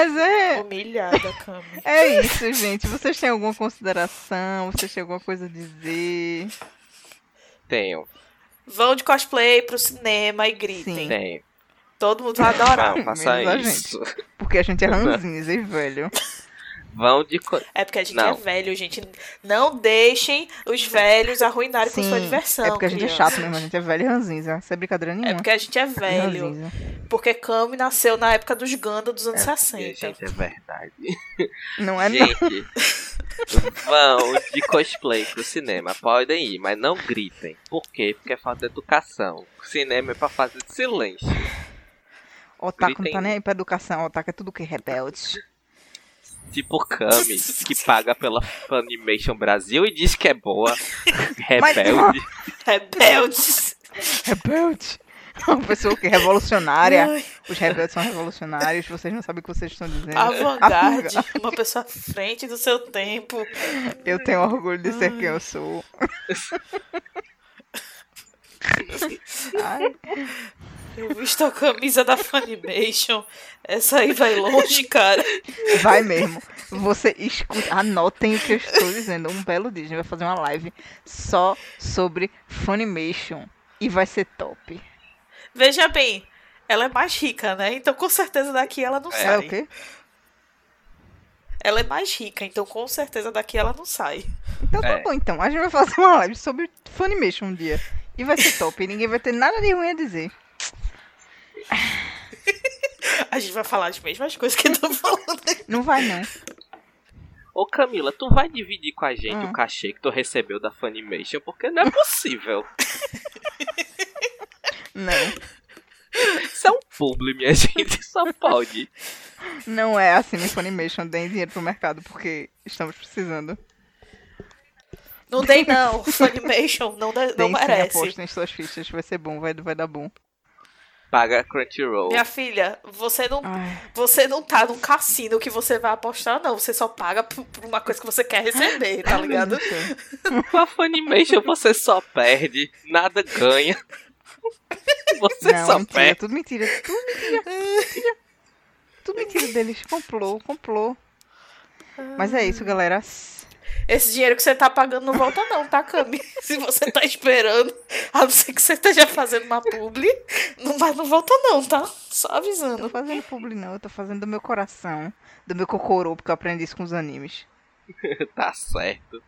Mas é, Humilhada, Cami. é isso, gente. Vocês têm alguma consideração? Vocês têm alguma coisa a dizer? Tenho, Vão de cosplay pro cinema e gritem. Sim. tenho. Todo mundo vai adorar. Vão, faça Menos a isso. Porque a gente é ranzinhos, hein, velho? <laughs> Vão de. co- É porque a gente Não. é velho, gente. Não deixem os velhos arruinarem com sua diversão. é porque a gente é crianças. chato mesmo, a gente é velho e ranzinza. Sem brincadeira nenhuma. É porque a gente é velho. Ranzinza. Porque Kami nasceu na época dos Ganda dos anos É, 60. gente, é verdade. Não é não. Gente, vão de cosplay pro cinema. Podem ir, mas não gritem. Por quê? Porque é falta de educação. O cinema é pra fazer silêncio. Otaku não tá Gritem. nem aí pra educação. Otaku é tudo que rebelde. Tipo Kami, que paga pela Funimation Brasil e diz que é boa. <laughs> Rebelde. Rebeldes. Rebelde. <laughs> Uma pessoa que é revolucionária. Ai, Os rebeldes são revolucionários. Vocês não sabem o que vocês estão dizendo. Avant-garde. Uma pessoa à frente do seu tempo. Eu tenho orgulho de ser quem eu sou. <laughs> Ai, Eu visto a camisa da Funimation. Essa aí vai longe, cara. vai mesmo. Você escuta, anotem o que eu estou dizendo. Um belo dia a gente vai fazer uma live só sobre Funimation. E vai ser top. Veja bem, ela é mais rica, né? Então com certeza daqui ela não É, sai. o quê? Ela é mais rica, então com certeza daqui ela não sai. Então tá É. bom, então. A gente vai fazer uma live sobre Funimation um dia. E vai ser top. E ninguém vai ter nada de ruim a dizer. A gente vai falar as mesmas coisas que eu tô falando. Não vai, não. Ô Camila, tu vai dividir com a gente Hum. o cachê que tu recebeu da Funimation? Porque não é possível. Não, Isso é um publi, minha gente. Só pode. não é assim no Funimation, deem dinheiro pro mercado, porque estamos precisando. Não tem, não. Funimation não, dá- não Tem sim, merece. apostem suas fichas, vai ser bom, vai, vai dar bom. Paga Crunchyroll. Minha filha, você não, Ai, você não tá num cassino que você vai apostar, não. Você só paga por, por uma coisa que você quer receber, tá <laughs> ligado? Com <laughs> a Funimation você só perde, nada ganha. <laughs> Você Não, só mentira, perde. tudo mentira, tudo mentira. Tudo mentira deles, complô, complô. Mas é isso, galera. Esse dinheiro que você tá pagando não volta, não, tá, Cami? <laughs> Se você tá esperando, a não ser que você esteja fazendo uma publi, não, vai, não volta, não, tá? Só Não tô avisando. fazendo publi não, eu tô fazendo do meu coração, do meu cocorô, porque eu aprendi isso com os animes. <laughs> Tá certo.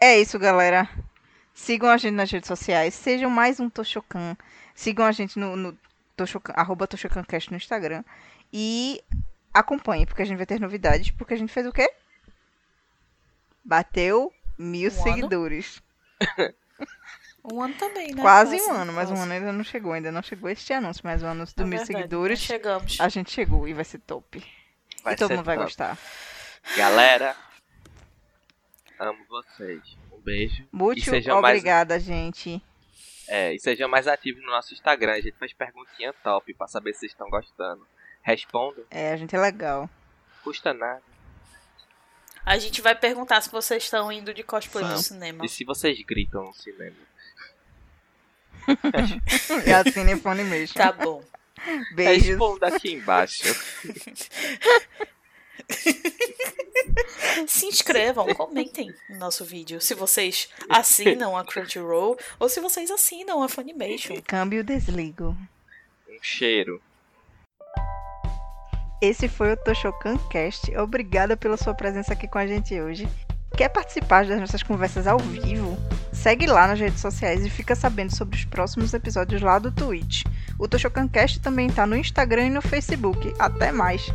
É isso, galera. Sigam a gente nas redes sociais, sejam mais um Toshokan. Sigam a gente no, no Toshokan, arroba ToshokanCast no Instagram. E acompanhem, porque a gente vai ter novidades. Porque a gente fez o quê? Bateu mil Um ano? seguidores. <laughs> Um ano também, né? Quase um ano, mas um ano ainda não chegou. Ainda não chegou este anúncio, mas o anúncio do É mil verdade, seguidores, nós Chegamos. a gente chegou e vai ser top. Vai e todo mundo vai top. gostar. Galera, amo vocês. Um beijo. Muito E sejam mais- obrigada, gente. É, e sejam mais ativos no nosso Instagram. A gente faz perguntinha top pra saber se vocês estão gostando. Respondam, É, a gente é legal. custa nada. A gente vai perguntar se vocês estão indo de cosplay no Vamos. cinema. E se vocês gritam no cinema? <laughs> É a Cine Funimation. Tá bom. Beijos. Responda aqui embaixo. <laughs> <laughs> Se inscrevam, comentem no nosso vídeo. Se vocês assinam a Crunchyroll ou se vocês assinam a Funimation. Câmbio desligo. Um cheiro. Esse foi o Toshokan Cast. Obrigada pela sua presença aqui com a gente hoje. Quer participar das nossas conversas ao vivo? Segue lá nas redes sociais e fica sabendo sobre os próximos episódios lá do Twitch. O Toshokan Cast também está no Instagram e no Facebook. Até mais!